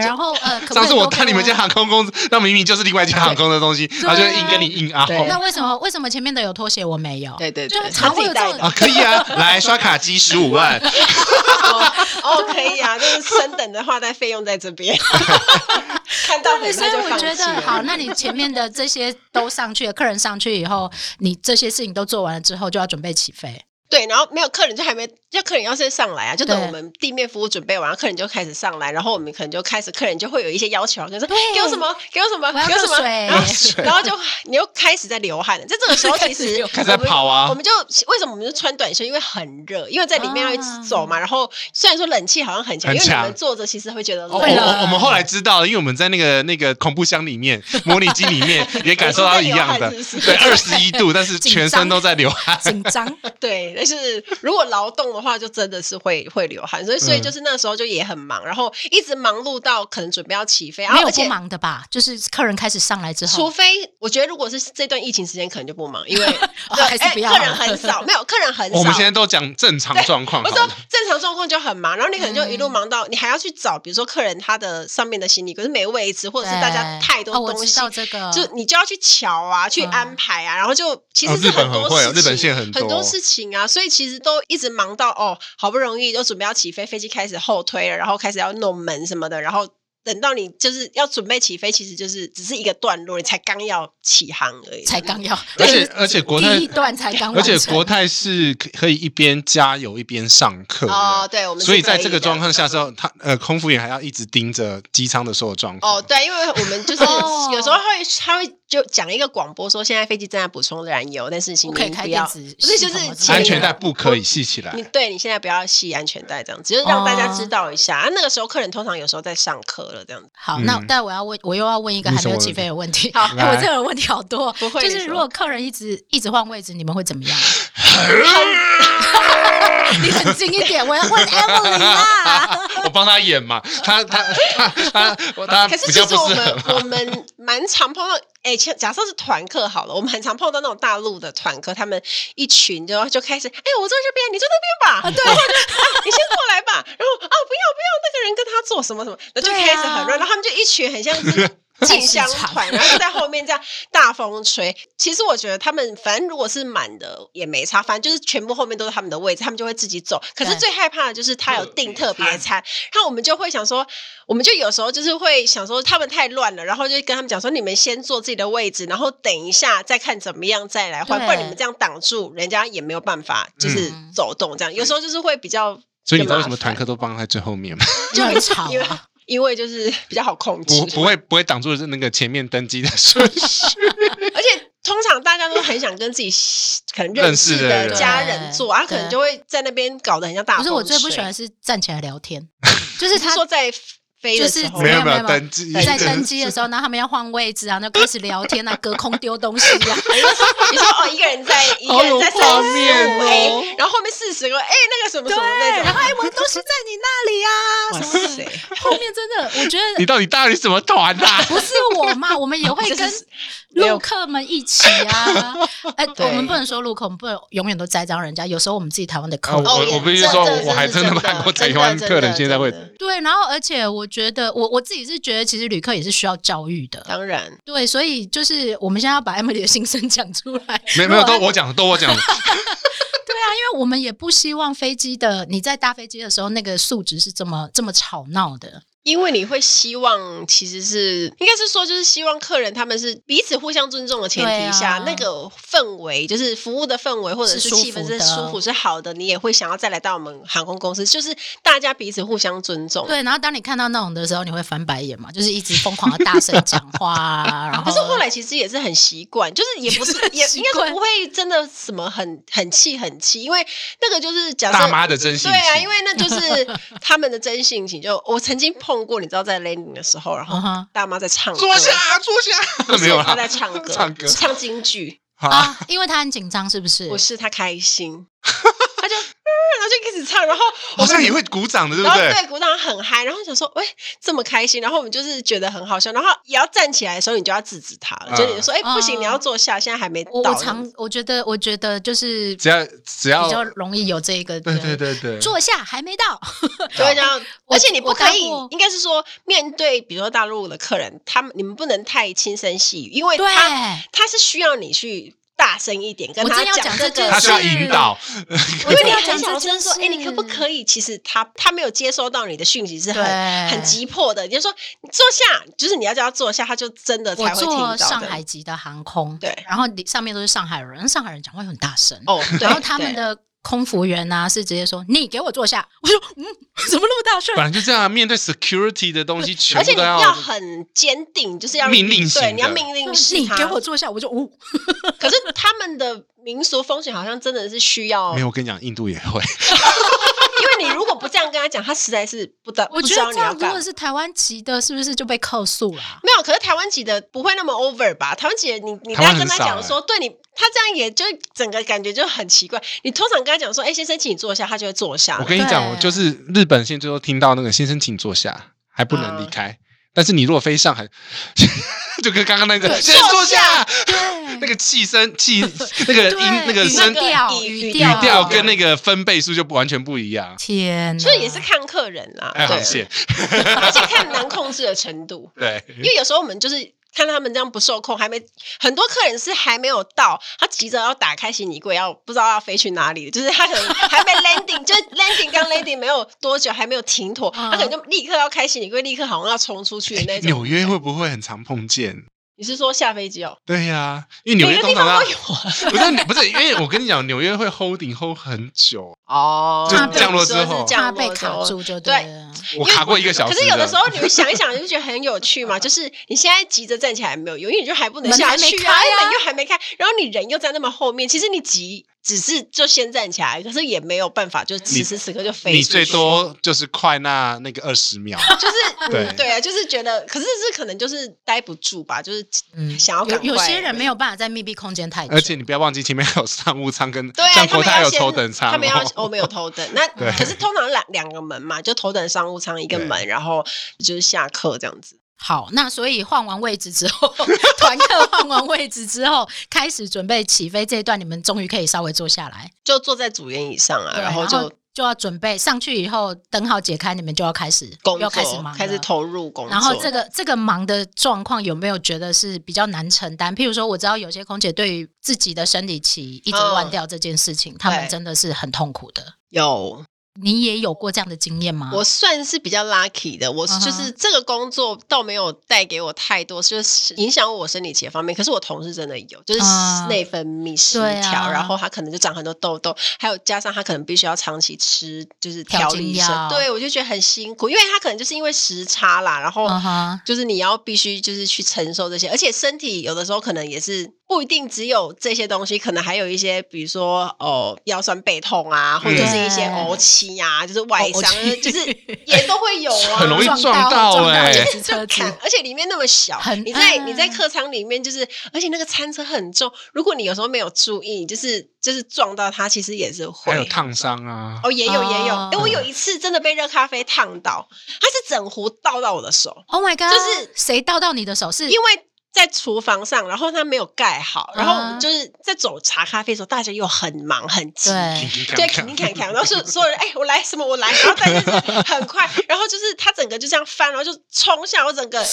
然后呃，上次我看你们家航空公司，那明明就是另外一家航空的东西，他就硬跟你硬啊。那为什么为什么前面的有拖鞋我没有？对对对，常会有这种。可以啊，来刷卡机十五万。哦，可以啊，就是升等的话，带费用在这边。看到很，所以我觉得好，那你前面的这些都上去了，客人上去以后，你这些事情都做完了之后，就要准备起飞。对，然后没有客人就还没，就客人要先上来啊，就等我们地面服务准备完，客人就开始上来，然后我们可能就开始，客人就会有一些要求，就说给我什么，给我什么，给我什么，然后然后就你又开始在流汗了，在这个时候 其实开始在跑啊，我们就为什么我们就穿短袖？因为很热，因为在里面要一直走嘛，然后虽然说冷气好像很强，因为你们坐着其实会觉得冷。我我们后来知道了，因为我们在那个那个恐怖箱里面，模拟机里面也感受到一样的，对，二十一度，但是全身都在流汗，紧张，对。但是如果劳动的话，就真的是会会流汗，所以所以就是那时候就也很忙，然后一直忙碌到可能准备要起飞，然后而且不忙的吧，就是客人开始上来之后，除非我觉得如果是这段疫情时间，可能就不忙，因为 还是不要，客人很少，没有客人很少。我们现在都讲正常状况，我说正常状况就很忙，然后你可能就一路忙到你还要去找，比如说客人他的上面的行李可是没位置，或者是大家太多东西，这个就你就要去瞧啊，去安排啊，然后就其实是很多事情，日本线很很多。事情啊，所以其实都一直忙到哦，好不容易都准备要起飞，飞机开始后推了，然后开始要弄门什么的，然后。等到你就是要准备起飞，其实就是只是一个段落，你才刚要起航而已。才刚要，而且而且国泰第一段才刚，而且国泰是可以一边加油一边上课哦。对，我们所以在这个状况下之后，他呃空服员还要一直盯着机舱的所有状况。哦，对，因为我们就是有时候会他会就讲一个广播说，现在飞机正在补充燃油，但是请您不要，不是就是安全带不可以系起来。你对你现在不要系安全带，这样只是让大家知道一下。啊，那个时候客人通常有时候在上课了。这样子好，那但我要问，我又要问一个还没有起飞的问题。好，我这个问题好多，就是如果客人一直一直换位置，你们会怎么样？你冷静一点，我要问 Emily 啦。我帮他演嘛，他他他他他。可是其实我们我们蛮常碰到，哎，假设是团客好了，我们很常碰到那种大陆的团客，他们一群就就开始，哎，我坐这边，你坐那边吧。对，你先过来吧。然后啊，不要不要，那个人跟他做什么什么，那就开始很乱。然后他们就一群很像是。进香团，然后就在后面这样 大风吹。其实我觉得他们反正如果是满的也没差，反正就是全部后面都是他们的位置，他们就会自己走。可是最害怕的就是他有订特别餐，然后我们就会想说，我们就有时候就是会想说他们太乱了，然后就跟他们讲说，你们先坐自己的位置，然后等一下再看怎么样再来换，不然你们这样挡住，人家也没有办法就是走动这样。有时候就是会比较，所以你知道为什么团客都放在最后面吗？就很 吵。因为就是 比较好控制，不不会不会挡住那个前面登机的顺序，而且通常大家都很想跟自己可能认识的家人坐，啊可能就会在那边搞得很像大。不是我最不喜欢是站起来聊天，就是他说在。就是没有没有登机，在登机的时候，然后他们要换位置啊，就开始聊天啊，隔空丢东西啊。你说哦，一个人在一个人在三十五 A，然后后面四十个哎，那个什么什么那种，然后哎，我的东西在你那里啊。哇塞，后面真的，我觉得你到底到底什么团啊？不是我嘛，我们也会跟陆客们一起啊。哎，我们不能说陆客，我们不能永远都栽赃人家。有时候我们自己台湾的客，我我必须说，我还真的看过台湾客人现在会对，然后而且我。觉得我我自己是觉得，其实旅客也是需要教育的。当然，对，所以就是我们现在要把 Emily 的心声讲出来。没有没有，都我讲的，都我讲的。对啊，因为我们也不希望飞机的你在搭飞机的时候，那个素质是这么这么吵闹的。因为你会希望，其实是应该是说，就是希望客人他们是彼此互相尊重的前提下，啊、那个氛围就是服务的氛围或者是气氛是舒服是好的，你也会想要再来到我们航空公司，就是大家彼此互相尊重。对，然后当你看到那种的时候，你会翻白眼嘛？就是一直疯狂的大声讲话、啊，然后可是后来其实也是很习惯，就是也不是 也应该是不会真的什么很很气很气，因为那个就是假设大妈的真性情，对啊，因为那就是他们的真性情。就我曾经 碰过，你知道在 landing 的时候，然后大妈在唱歌，坐下坐下，没有，她在唱歌，唱歌。唱京剧。啊，因为她很紧张，是不是？不是，她开心。然后就开始唱，然后好像也会鼓掌的，对不对？对，鼓掌很嗨。然后想说，喂，这么开心，然后我们就是觉得很好笑。然后也要站起来的时候，你就要制止他了，就你说，哎，不行，你要坐下，现在还没到。我常我觉得，我觉得就是只要只要比较容易有这一个，对对对对，坐下还没到，就会这样。而且你不可以，应该是说面对比如说大陆的客人，他们你们不能太轻声细语，因为他他是需要你去。大声一点跟他讲这个，他需要引导。因为你很小声说，哎，你可不可以？其实他他没有接收到你的讯息是很很急迫的。你就说你坐下，就是你要叫他坐下，他就真的才会听到。上海籍的航空，对，然后上面都是上海人，上海人讲话很大声哦。然后他们的。空服员啊，是直接说你给我坐下。我说嗯，怎么那么大声？反正就这样，面对 security 的东西，全部都要，而且你要很坚定，就是要命令型，对，你要命令式。你给我坐下，我就呜。可是他们的民俗风情好像真的是需要。没有，我跟你讲，印度也会。因为你如果不这样跟他讲，他实在是不得。我觉得这样，如果是台湾籍的，是不是就被扣诉了？没有，可是台湾籍的不会那么 over 吧？台湾籍的你，你你跟他讲说，对你，他这样也就整个感觉就很奇怪。你通常跟他讲说，哎，先生，请你坐下，他就会坐下。我跟你讲，我就是日本现在最后听到那个先生，请坐下，还不能离开。但是你如果飞上海，就跟刚刚那个先坐下，那个气声气那个 音那个声调语语调跟那个分贝数就不完全不一样。天，所以也是看客人啦，哎，好谢，而且看难控制的程度。对，因为有时候我们就是。看他们这样不受控，还没很多客人是还没有到，他急着要打开行李柜，要不知道要飞去哪里，就是他可能还没 landing，就 landing 刚 landing 没有多久，还没有停妥，他可能就立刻要开行李柜，立刻好像要冲出去的那种。纽约会不会很常碰见？你是说下飞机哦？对呀，因为纽约通常都有啊。不是不是，因为我跟你讲，纽约会 holding hold 很久哦，就降落之后，怕被卡住就对。我卡过一个小时。可是有的时候你们想一想，就觉得很有趣嘛。就是你现在急着站起来没有用，因为你就还不能下去啊，门又还没开，然后你人又在那么后面，其实你急。只是就先站起来，可是也没有办法，就此时此刻就飞。你最多就是快那那个二十秒，就是对对啊，就是觉得，可是是可能就是待不住吧，就是想要赶快。有些人没有办法在密闭空间太久。而且你不要忘记前面还有商务舱跟 像国泰有头等舱，他们要我们有头等，那 可是通常两两个门嘛，就头等商务舱一个门，然后就是下课这样子。好，那所以换完位置之后，团客换完位置之后，开始准备起飞这一段，你们终于可以稍微坐下来，就坐在主舷以上啊，然后就就要准备上去以后，灯号解开，你们就要开始工作，要开始忙，开始投入工作。然后这个这个忙的状况有没有觉得是比较难承担？譬如说，我知道有些空姐对于自己的生理期一直乱掉这件事情，他们真的是很痛苦的。有。你也有过这样的经验吗？我算是比较 lucky 的，我就是这个工作倒没有带给我太多，就是影响我生理期的方面。可是我同事真的有，就是内分泌失调，然后他可能就长很多痘痘，还有加上他可能必须要长期吃就是调理药，对，我就觉得很辛苦，因为他可能就是因为时差啦，然后就是你要必须就是去承受这些，而且身体有的时候可能也是。不一定只有这些东西，可能还有一些，比如说哦，腰酸背痛啊，或者是一些哦气呀，就是外伤，就是也都会有啊，很容易撞到哎，车子，而且里面那么小，你在你在客舱里面，就是而且那个餐车很重，如果你有时候没有注意，就是就是撞到它，其实也是会还有烫伤啊，哦，也有也有，哎，我有一次真的被热咖啡烫到，它是整壶倒到我的手，Oh my god，就是谁倒到你的手？是因为。在厨房上，然后他没有盖好，然后就是在走茶咖啡的时候，大家又很忙很急，对，肯定看看，然后是所有人，哎，我来什么我来，然后大家就是很快，然后就是他整个就这样翻，然后就冲下，我整个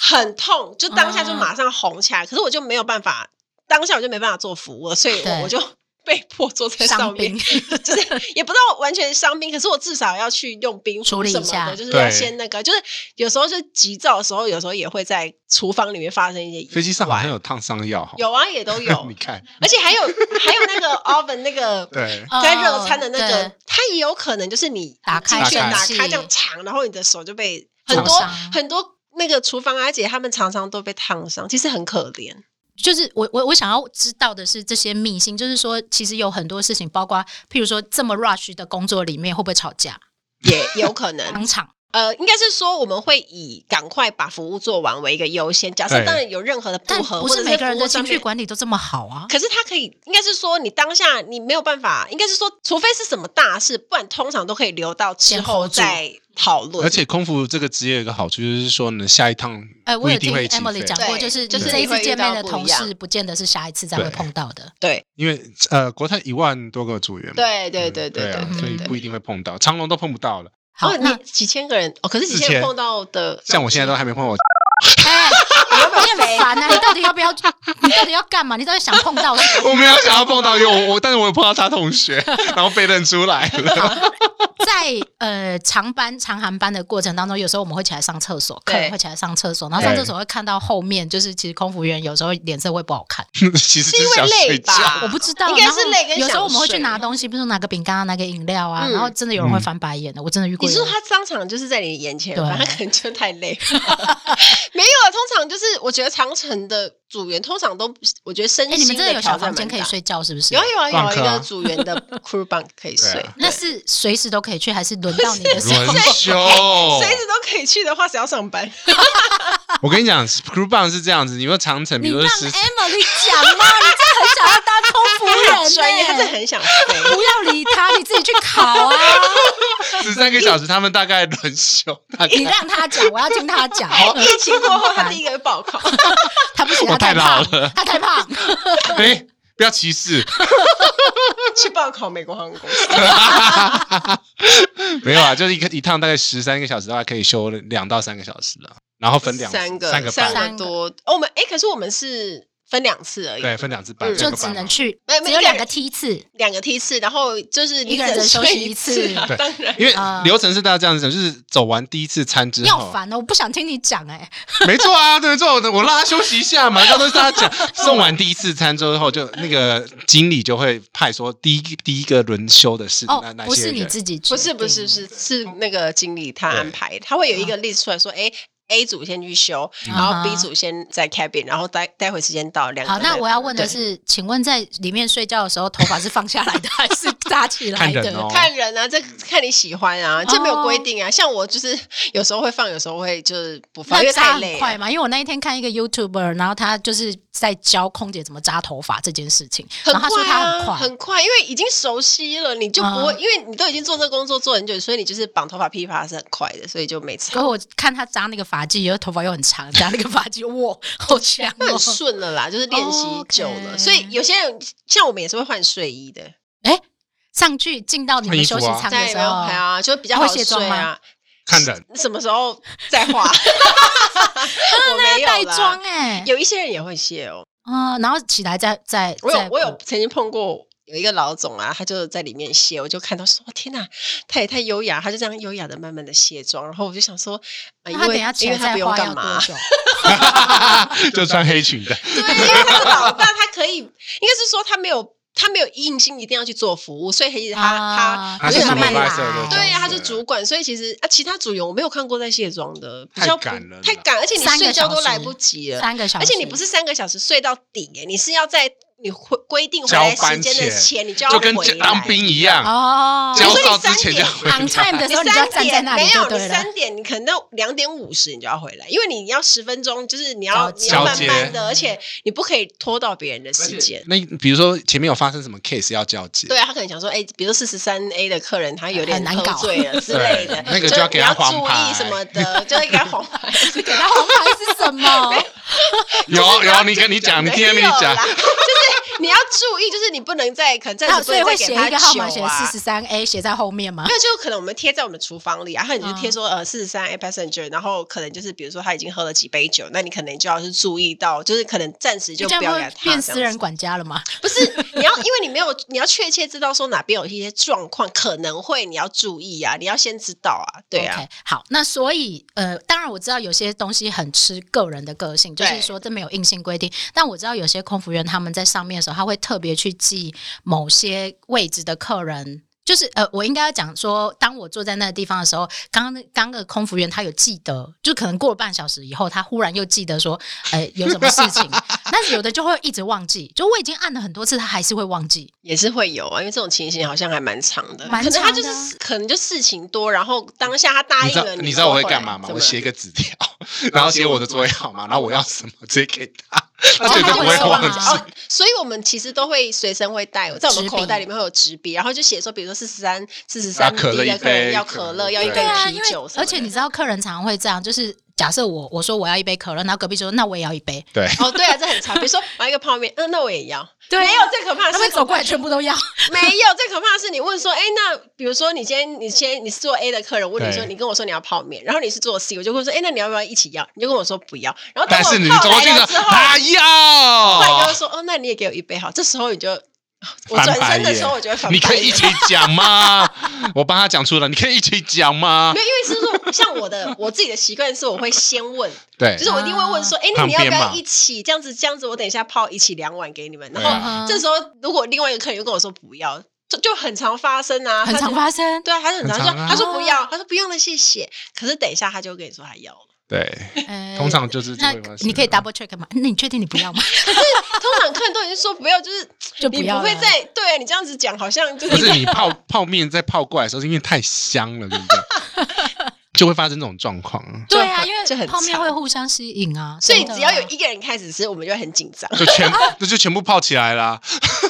很痛，就当下就马上红起来。可是我就没有办法，当下我就没办法做服务了，所以我我就。被 迫坐在上面，就是也不知道完全伤兵，可是我至少要去用冰处理一下，就是要先那个，就是有时候是急躁的时候，有时候也会在厨房里面发生一些。飞机上好像有烫伤药，有啊，也都 有。你看，而且还有还有那个 oven 那个对，在热餐的那个，它也有可能就是你打开去打开这样长，然后你的手就被很多很多那个厨房阿姐他们常常都被烫伤，其实很可怜。就是我我我想要知道的是这些秘辛，就是说其实有很多事情，包括譬如说这么 rush 的工作里面会不会吵架，也有可能当场。呃，应该是说我们会以赶快把服务做完为一个优先。假设当然有任何的不合，不是每个人的情绪管理都这么好啊。可是他可以，应该是说你当下你没有办法，应该是说除非是什么大事，不然通常都可以留到之后再讨论。而且空服这个职业有一个好处就是说呢，下一趟哎，我有听 Emily 讲过，就是就是这一次见面的同事，不见得是下一次再会碰到的。对，因为呃，国泰一万多个组员嘛，对对对对对，所以不一定会碰到，长龙都碰不到了。好，那几千个人哦，可是几千人碰到的，像我现在都还没碰到。哎，你很烦啊！你到底要不要？你到底要干嘛？你到底想碰到谁？我没有想要碰到，因为我我，但是我有碰到他同学，然后被认出来了。在呃长班长航班的过程当中，有时候我们会起来上厕所，客人会起来上厕所，然后上厕所会看到后面，就是其实空服员有时候脸色会不好看，其实是因为累吧？我不知道，应该是累跟。有时候我们会去拿东西，比如说拿个饼干啊，拿个饮料啊，然后真的有人会翻白眼的，我真的遇过。你说他当场就是在你眼前，他可能就太累了。没有啊，通常就是我觉得长城的组员通常都，我觉得身心。你们真的有小房间可以睡觉是不是？有有有一个组员的 crew bunk 可以睡，那是随时都可以去，还是轮到你的时候？轮休，随时都可以去的话，谁要上班？我跟你讲，crew bunk 是这样子，你说长城，比如说十，Emily 讲吗？你真的很想要当空服员，专业，他真的很想飞。不要理他，你自己去考啊。十三个小时，他们大概轮休。你让他讲，我要听他讲。疫情过后，他第一个报考。他不行，他太老了，他太胖。哎，不要歧视。去报考美国航空公司。没有啊，就是一个一趟大概十三个小时，大概可以休两到三个小时了，然后分两三个三个班。多。我们哎，可是我们是。分两次而已，对，分两次班，就只能去，只有两个梯次，两个梯次，然后就是一个人休息一次，当然，因为流程是大家这样子，就是走完第一次餐之后，要烦了，我不想听你讲，哎，没错啊，对，没错，我我让他休息一下嘛，刚刚都是大家讲，送完第一次餐之后，就那个经理就会派说第一第一个轮休的是哪哪些人，不是你自己，不是不是是是那个经理他安排，他会有一个 list 出来说，哎。A 组先去修，然后 B 组先在 cabin，然后待待会时间到两。好，那我要问的是，请问在里面睡觉的时候，头发是放下来的 还是扎起来的？看人啊，这看你喜欢啊，这没有规定啊。像我就是有时候会放，有时候会就是不放，因为太累。快嘛，因为我那一天看一个 YouTuber，然后他就是在教空姐怎么扎头发这件事情，然后他说他很快，很快，因为已经熟悉了，你就不会，因为你都已经做这个工作做很久，所以你就是绑头发噼啪是很快的，所以就没差。然后我看他扎那个发。髻，然后头发又很长，加那个发髻，哇，好强，哦，很顺了啦，就是练习久了，oh, okay. 所以有些人像我们也是会换睡衣的。哎，上去进到你们休息舱的时候，啊，就比较好睡啊。看人什么时候再化？我没有带妆哎，有一些人也会卸哦。啊，然后起来再再，我有我有曾经碰过。有一个老总啊，他就在里面卸，我就看到说：“天哪，他也太优雅！”他就这样优雅的慢慢的卸妆，然后我就想说：“呃、因为因为他不用干嘛，就穿黑裙的。”对，因为他是老大，他可以，应该是说他没有他没有硬性一定要去做服务，所以其实他、啊、他他是慢慢来，对呀，他是主管，所以其实啊，其他组员我没有看过在卸妆的，比较赶了，太赶，而且你睡觉都来不及了，三个小时，而且你不是三个小时睡到底，哎，你是要在。你回规定回来时间的钱，你就要，就跟当兵一样哦。交到之前就要回来。On time 的时候你就要站在那里，没有，你三点，你可能到两点五十你就要回来，因为你要十分钟，就是你要你要慢慢的，而且你不可以拖到别人的时间。那比如说前面有发生什么 case 要交接？对啊，他可能想说，哎，比如四十三 A 的客人他有点难搞醉了之类的，那个就要给他黄牌什么的，就会给他黄牌。给他黄牌是什么？有有，你跟你讲，你听你讲？就是。你要注意，就是你不能在可能暂时不能再给他酒啊。写四十三 A 写在后面吗？那就可能我们贴在我们厨房里啊，然后你就贴说呃四十三 A passenger，然后可能就是比如说他已经喝了几杯酒，那你可能就要是注意到，就是可能暂时就不要给他变私人管家了吗？不是，你要因为你没有，你要确切知道说哪边有一些状况可能会你要注意啊，你要先知道啊，对啊。Okay, 好，那所以呃，当然我知道有些东西很吃个人的个性，就是说这没有硬性规定，但我知道有些空服员他们在上面的时候，他会特别去记某些位置的客人。就是呃，我应该要讲说，当我坐在那个地方的时候，刚刚刚个空服员他有记得，就可能过了半小时以后，他忽然又记得说，哎、欸，有什么事情？但是有的就会一直忘记，就我已经按了很多次，他还是会忘记，也是会有啊，因为这种情形好像还蛮长的，可能他就是可能就事情多，然后当下他答应了你，你知道我会干嘛吗？我写一个纸条，然后写我的座位号码，然后我要什么直接给他。他绝对不会忘记，哦，所以我们其实都会随身会带，在我们口袋里面会有纸笔，然后就写说，比如说四十三、四十三，可乐一杯，要可乐，要一杯啤酒，而且你知道，客人常常会这样，就是。假设我我说我要一杯可乐，然后隔壁说那我也要一杯。对，哦对啊，这很常。比如说买一个泡面，嗯，那我也要。对，没有最可怕的是他们走过来全部都要。没有最可怕的是你问说，哎，那比如说你今天你先你是做 A 的客人，问你说你跟我说你要泡面，然后你是做 C，我就会说，哎，那你要不要一起要？你就跟我说不要。然后等我泡来了之后，他要。后来就会说，哦，那你也给我一杯好。这时候你就。我转身的时候，我觉得你可以一起讲吗？我帮他讲出来，你可以一起讲吗？没有，因为是说，像我的 我自己的习惯是，我会先问，对，就是我一定会问说，哎，那你要不要一起这样子？这样子，我等一下泡一起两碗给你们。然后这时候，如果另外一个客人又跟我说不要，就就很常发生啊，很常发生。对啊，他就很常说，他说不要，他说不用了，谢谢。可是等一下，他就跟你说他要了。对，通常就是这个。你可以 double check 吗？那你确定你不要吗？可是通常客人都已经说不要，就是 就不要。不会再对啊，你这样子讲好像就是。不是你泡泡面在泡过来的时候，是因为太香了，对不对？就会发生这种状况。对啊，因为泡面会互相吸引啊，所以只要有一个人开始吃，我们就会很紧张，就全那 就全部泡起来啦。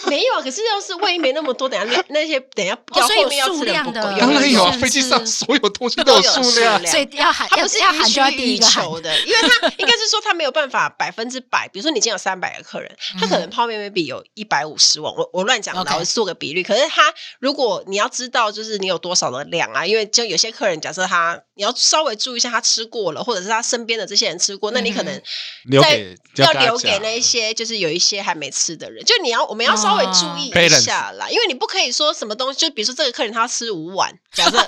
没有，可是要是万一没那么多，等下那那些等下要后面要吃的不够，当然有啊，飞机上所有东西都有数量，所以要喊，不是要喊就要第一个喊。的，因为他应该是说他没有办法百分之百，比如说你今天有三百个客人，他可能泡面 maybe 有一百五十碗，我我乱讲的，我做个比率。可是他如果你要知道，就是你有多少的量啊，因为就有些客人假设他你要稍微注意。一下他吃过了，或者是他身边的这些人吃过，那你可能在要留给那一些，就是有一些还没吃的人，就你要我们要稍微注意一下啦，因为你不可以说什么东西，就比如说这个客人他吃五碗，假设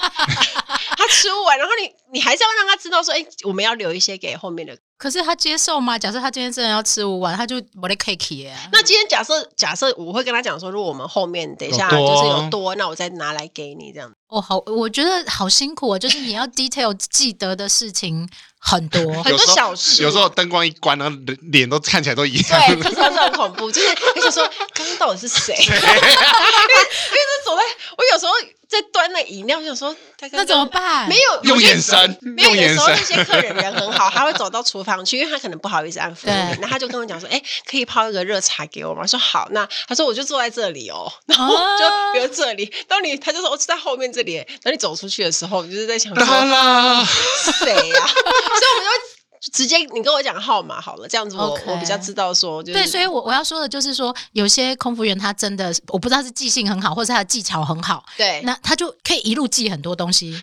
他吃五碗，然后你你还是要让他知道说，哎，我们要留一些给后面的。可是他接受吗？假设他今天真的要吃五碗，他就我的 cake 耶。那今天假设假设我会跟他讲说，如果我们后面等一下就是有多，那我再拿来给你这样。哦，好，我觉得好辛苦哦，就是你要 detail 记得的事情很多，很多小事。有时候灯光一关，然后脸都看起来都一样。对，就是很恐怖，就是而且说刚刚到底是谁？因为因为那走在，我有时候。在端那饮料，就说那怎么办？没有用眼神，没有。眼神那些客人人很好，他会走到厨房去，因为他可能不好意思按服务员，那他就跟我讲说：“哎，可以泡一个热茶给我吗？”说好，那他说我就坐在这里哦，然后就比如这里。当你他就说我在后面这里，等你走出去的时候，你就是在想说 谁呀？所以我们就。直接你跟我讲号码好了，这样子我.我比较知道说，就是，对，所以我我要说的就是说，有些空服员他真的我不知道是记性很好，或者他的技巧很好，对，那他就可以一路记很多东西。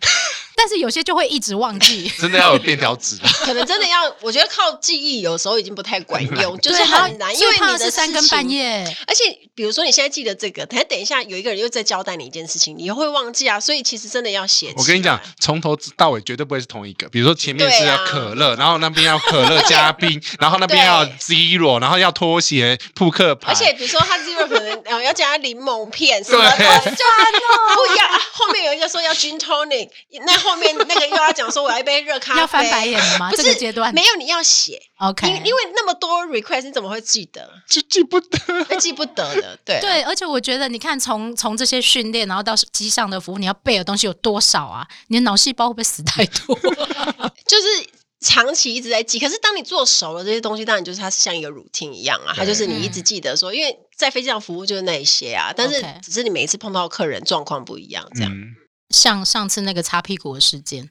但是有些就会一直忘记，真的要有便条纸。可能真的要，我觉得靠记忆有时候已经不太管用，就是很难，因为你是三更半夜。而且比如说你现在记得这个，等一下有一个人又在交代你一件事情，你又会忘记啊。所以其实真的要写。我跟你讲，从头到尾绝对不会是同一个。比如说前面是要可乐，然后那边要可乐加冰，然后那边要 zero，然后要拖鞋扑克牌。而且比如说他 zero 可能 要加柠檬片什么的，就不一样。后面有一个说要 gin tonic，那。后面那个又要讲说我要一杯热咖啡，要翻白眼了吗？不是这个阶段没有，你要写。OK，因因为那么多 request，你怎么会记得？记记不得，记不得的。对对，而且我觉得，你看从从这些训练，然后到机上的服务，你要背的东西有多少啊？你的脑细胞会不会死太多？就是长期一直在记。可是当你做熟了这些东西，当然就是它是像一个 routine 一样啊，它就是你一直记得说，嗯、因为在飞机上服务就是那一些啊，但是只是你每一次碰到客人状况不一样，这样。嗯像上次那个擦屁股的事件，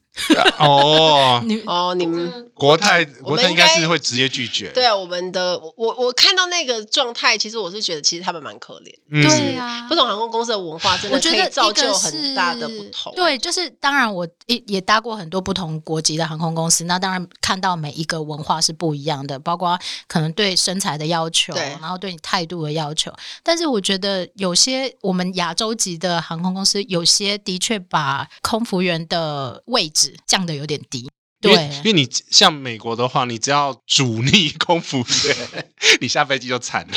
哦，你哦，你们国泰国泰应该是会直接拒绝。对啊，我们的我我看到那个状态，其实我是觉得，其实他们蛮可怜。对啊，不同航空公司的文化真的可以造就很大的不同。对，就是当然我也也搭过很多不同国籍的航空公司，那当然看到每一个文化是不一样的，包括可能对身材的要求，然后对你态度的要求。但是我觉得有些我们亚洲籍的航空公司，有些的确把空服员的位置降的有点低。对，因为因为你像美国的话，你只要主力 空服员，你下飞机就惨了，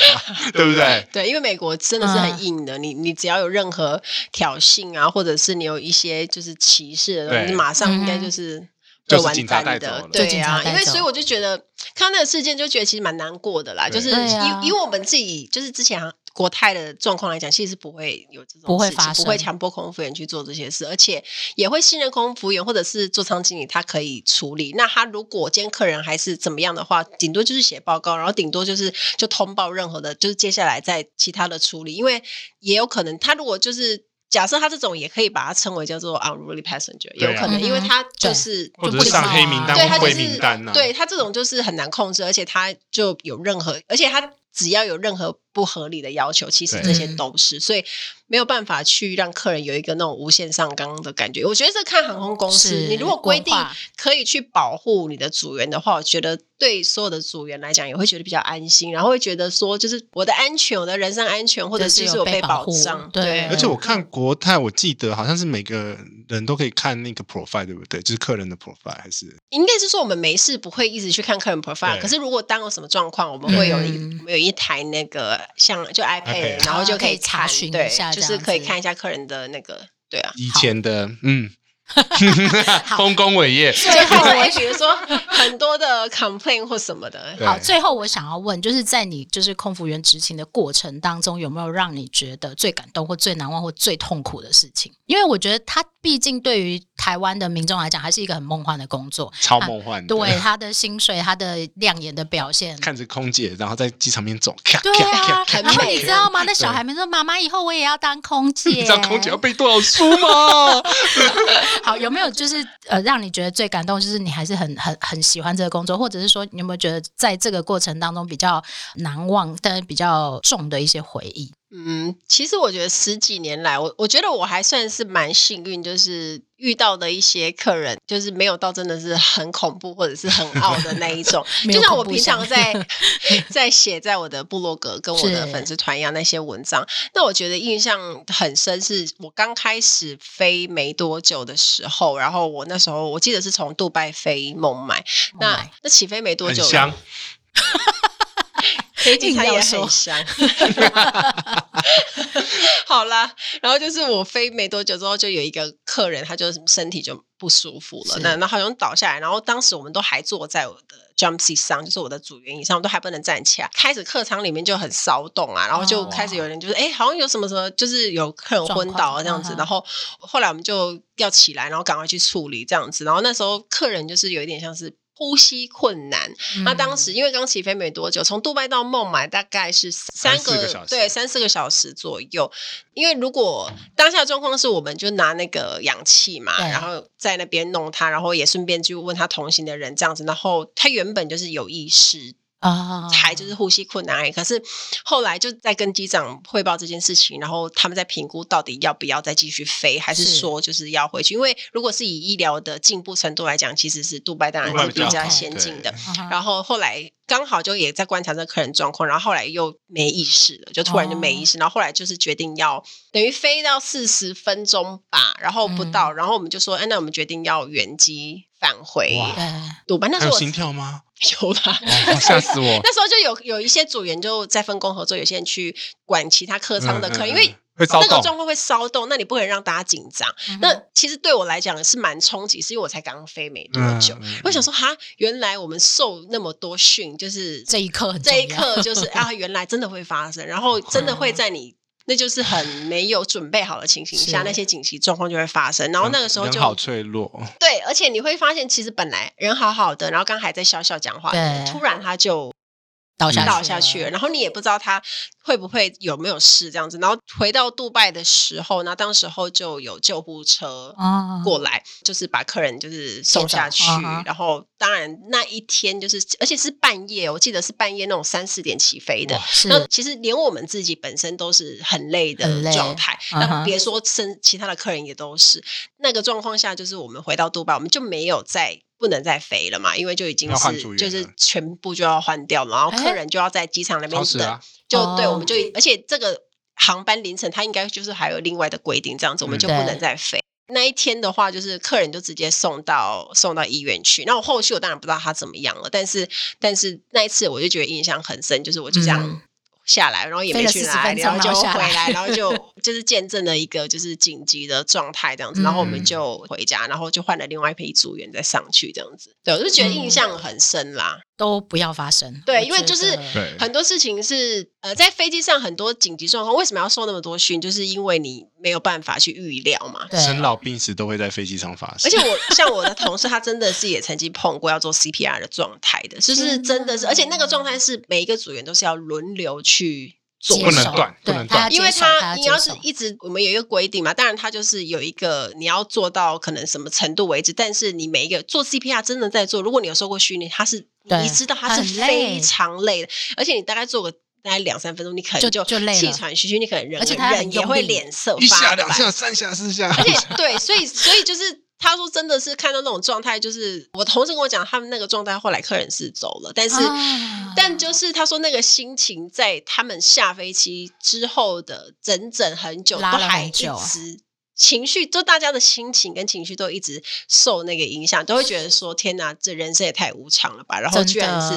对不对？对，因为美国真的是很硬的，嗯、你你只要有任何挑衅啊，或者是你有一些就是歧视的东西，你马上应该就是就完蛋的。就是、对啊，因为所以我就觉得看到那个事件，就觉得其实蛮难过的啦。就是以以我们自己，就是之前。国泰的状况来讲，其实是不会有这种不会发生，不会强迫空服员去做这些事，而且也会信任空服员或者是座舱经理，他可以处理。那他如果今天客人还是怎么样的话，顶多就是写报告，然后顶多就是就通报任何的，就是接下来在其他的处理。因为也有可能，他如果就是假设他这种也可以把它称为叫做 unruly passenger，也有可能，因为他就是或者是上黑名单或灰名单啊，对他这种就是很难控制，而且他就有任何，而且他只要有任何。不合理的要求，其实这些都是，所以没有办法去让客人有一个那种无限上纲的感觉。我觉得这看航空公司，你如果规定可以去保护你的组员的话，我觉得对所有的组员来讲也会觉得比较安心，然后会觉得说，就是我的安全，我的人身安全，或者是有被保障。对，而且我看国泰，我记得好像是每个人都可以看那个 profile，对不对？就是客人的 profile 还是应该是说我们没事不会一直去看客人 profile，可是如果当有什么状况，我们会有一有一台那个。像就 iPad. 然后就可以查询一下，就是可以看一下客人的那个，对啊，以前的，嗯。丰功伟业，最后我也比如说很多的 complain 或什么的。好，最后我想要问，就是在你就是空服员执勤的过程当中，有没有让你觉得最感动或最难忘或最痛苦的事情？因为我觉得他毕竟对于台湾的民众来讲，还是一个很梦幻的工作，超梦幻的。对他的薪水，他的亮眼的表现，看着空姐，然后在机场面走，对啊，然后你知道吗？那小孩们说：“妈妈，以后我也要当空姐。”你知道空姐要背多少书吗？好，有没有就是呃，让你觉得最感动，就是你还是很很很喜欢这个工作，或者是说你有没有觉得在这个过程当中比较难忘，但是比较重的一些回忆？嗯，其实我觉得十几年来，我我觉得我还算是蛮幸运，就是遇到的一些客人，就是没有到真的是很恐怖或者是很傲的那一种。就像我平常在 在写在我的部落格跟我的粉丝团一样那些文章，那我觉得印象很深，是我刚开始飞没多久的时候，然后我那时候我记得是从杜拜飞孟买，那那起飞没多久。飞机餐也很香，好啦，然后就是我飞没多久之后，就有一个客人，他就身体就不舒服了，那那好像倒下来，然后当时我们都还坐在我的 jump seat 上，就是我的组员椅上，都还不能站起来。开始客舱里面就很骚动啊，然后就开始有人就是哎、哦，好像有什么什么，就是有客人昏倒啊这样子，然后后来我们就要起来，然后赶快去处理这样子，然后那时候客人就是有一点像是。呼吸困难，嗯、那当时因为刚起飞没多久，从杜拜到孟买大概是三个，对，三四个小时左右。因为如果当下的状况是，我们就拿那个氧气嘛，然后在那边弄他，然后也顺便就问他同行的人这样子，然后他原本就是有意识。啊，还就是呼吸困难而已，可是后来就在跟机长汇报这件事情，然后他们在评估到底要不要再继续飞，还是说就是要回去？因为如果是以医疗的进步程度来讲，其实是杜拜当然是比较先进的。然后后来刚好就也在观察这客人状况，然后后来又没意识了，就突然就没意识，然后后来就是决定要等于飞到四十分钟吧，然后不到，然后我们就说，哎，那我们决定要原机返回杜拜。那时候有心跳吗？有啦，吓死我！那时候就有有一些组员就在分工合作，有些人去管其他客舱的客人，因为那个状况会骚动，那你不可能让大家紧张。那其实对我来讲是蛮冲击，是因为我才刚飞没多久，我想说哈，原来我们受那么多训，就是这一刻，这一刻就是啊，原来真的会发生，然后真的会在你。那就是很没有准备好的情形下，那些紧急状况就会发生。然后那个时候就好脆弱。对，而且你会发现，其实本来人好好的，然后刚还在笑笑讲话，突然他就倒下倒下去了，然后你也不知道他会不会有没有事这样子。然后回到杜拜的时候，那当时候就有救护车过来，就是把客人就是送下去。然后当然那一天就是，而且是半夜，我记得是半夜那种三四点起飞的。那其实连我们自己本身都是很累的状态，那别说生其他的客人也都是那个状况下，就是我们回到杜拜，我们就没有再。不能再飞了嘛，因为就已经是就是全部就要换掉了，然后客人就要在机场那边等，就对，我们就而且这个航班凌晨，他应该就是还有另外的规定，这样子我们就不能再飞。那一天的话，就是客人就直接送到送到医院去。那我后续我当然不知道他怎么样了，但是但是那一次我就觉得印象很深，就是我就这样。下来，然后也没去哪里，然后就回来，然后就就是见证了一个就是紧急的状态这样子，然后我们就回家，然后就换了另外一批组员再上去这样子。对，我就觉得印象很深啦。都不要发生。对，因为就是很多事情是呃，在飞机上很多紧急状况，为什么要受那么多训？就是因为你没有办法去预料嘛。生老病死都会在飞机上发生。而且我像我的同事，他真的是也曾经碰过要做 CPR 的状态的，就是真的是，而且那个状态是每一个组员都是要轮流去做，不能断，不能断，因为他你要是一直，我们有一个规定嘛，当然他就是有一个你要做到可能什么程度为止，但是你每一个做 CPR 真的在做，如果你有受过训练，他是。你知道他是非常累的，而且你大概做个大概两三分钟，你可能就就气喘吁吁，你可能人人也会脸色发白，一下两下三下四下，而且对，所以所以就是他说真的是看到那种状态，就是我同事跟我讲，他们那个状态后来客人是走了，但是但就是他说那个心情在他们下飞机之后的整整很久都还一直。情绪，就大家的心情跟情绪都一直受那个影响，都会觉得说：“天哪，这人生也太无常了吧！”然后居然是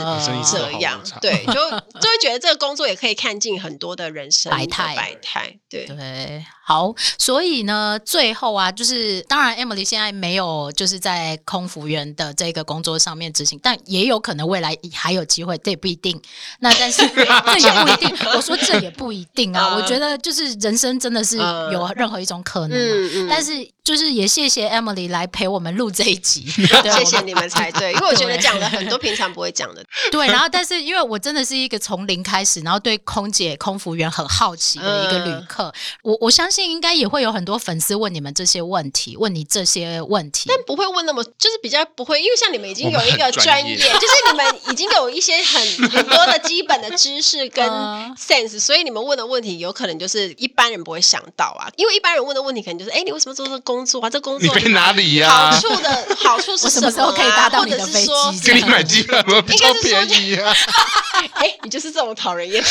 这样，对，就就会觉得这个工作也可以看尽很多的人生百态，百态，对对。好，所以呢，最后啊，就是当然，Emily 现在没有就是在空服员的这个工作上面执行，但也有可能未来还有机会，这也不一定。那但是 这也不一定，我说这也不一定啊。我觉得就是人生真的是有任何一种可能，嗯，但是就是也谢谢 Emily 来陪我们录这一集，谢谢你们才对，因为我觉得讲了很多平常不会讲的。对，然后但是因为我真的是一个从零开始，然后对空姐、空服员很好奇的一个旅客，我我相信。应该也会有很多粉丝问你们这些问题，问你这些问题，但不会问那么，就是比较不会，因为像你们已经有一个专业，就是你们已经有一些很很多的基本的知识跟 sense，所以你们问的问题有可能就是一般人不会想到啊。因为一般人问的问题可能就是，哎，你为什么做这个工作啊？这工作你飞哪里呀？好处的 好处是什么？什么时候可以搭到你的飞机？给你买机票比较便宜啊？哎，你就是这种讨人厌。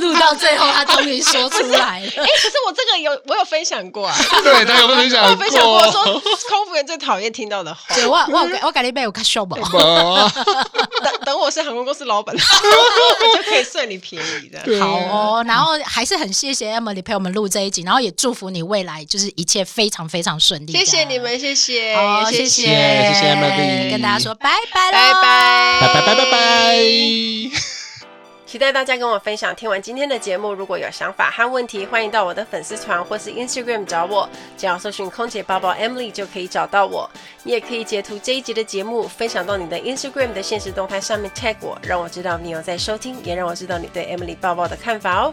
录到最后，他终于说出来了。哎，可是我这个有我有分享过啊，对，他有分享过，分享过说空服员最讨厌听到的话。对，我我我改了一杯，我看秀宝。等等，我是航空公司老板，就可以算你便宜的。好哦，然后还是很谢谢 Emily 陪我们录这一集，然后也祝福你未来就是一切非常非常顺利。谢谢你们，谢谢，好，谢谢，谢谢 Emily，跟大家说拜拜，拜拜，拜拜，拜拜，拜拜。期待大家跟我分享。听完今天的节目，如果有想法和问题，欢迎到我的粉丝团或是 Instagram 找我，只要搜寻“空姐包包 Emily” 就可以找到我。你也可以截图这一集的节目，分享到你的 Instagram 的现实动态上面 tag 我，让我知道你有在收听，也让我知道你对 Emily 包包的看法哦。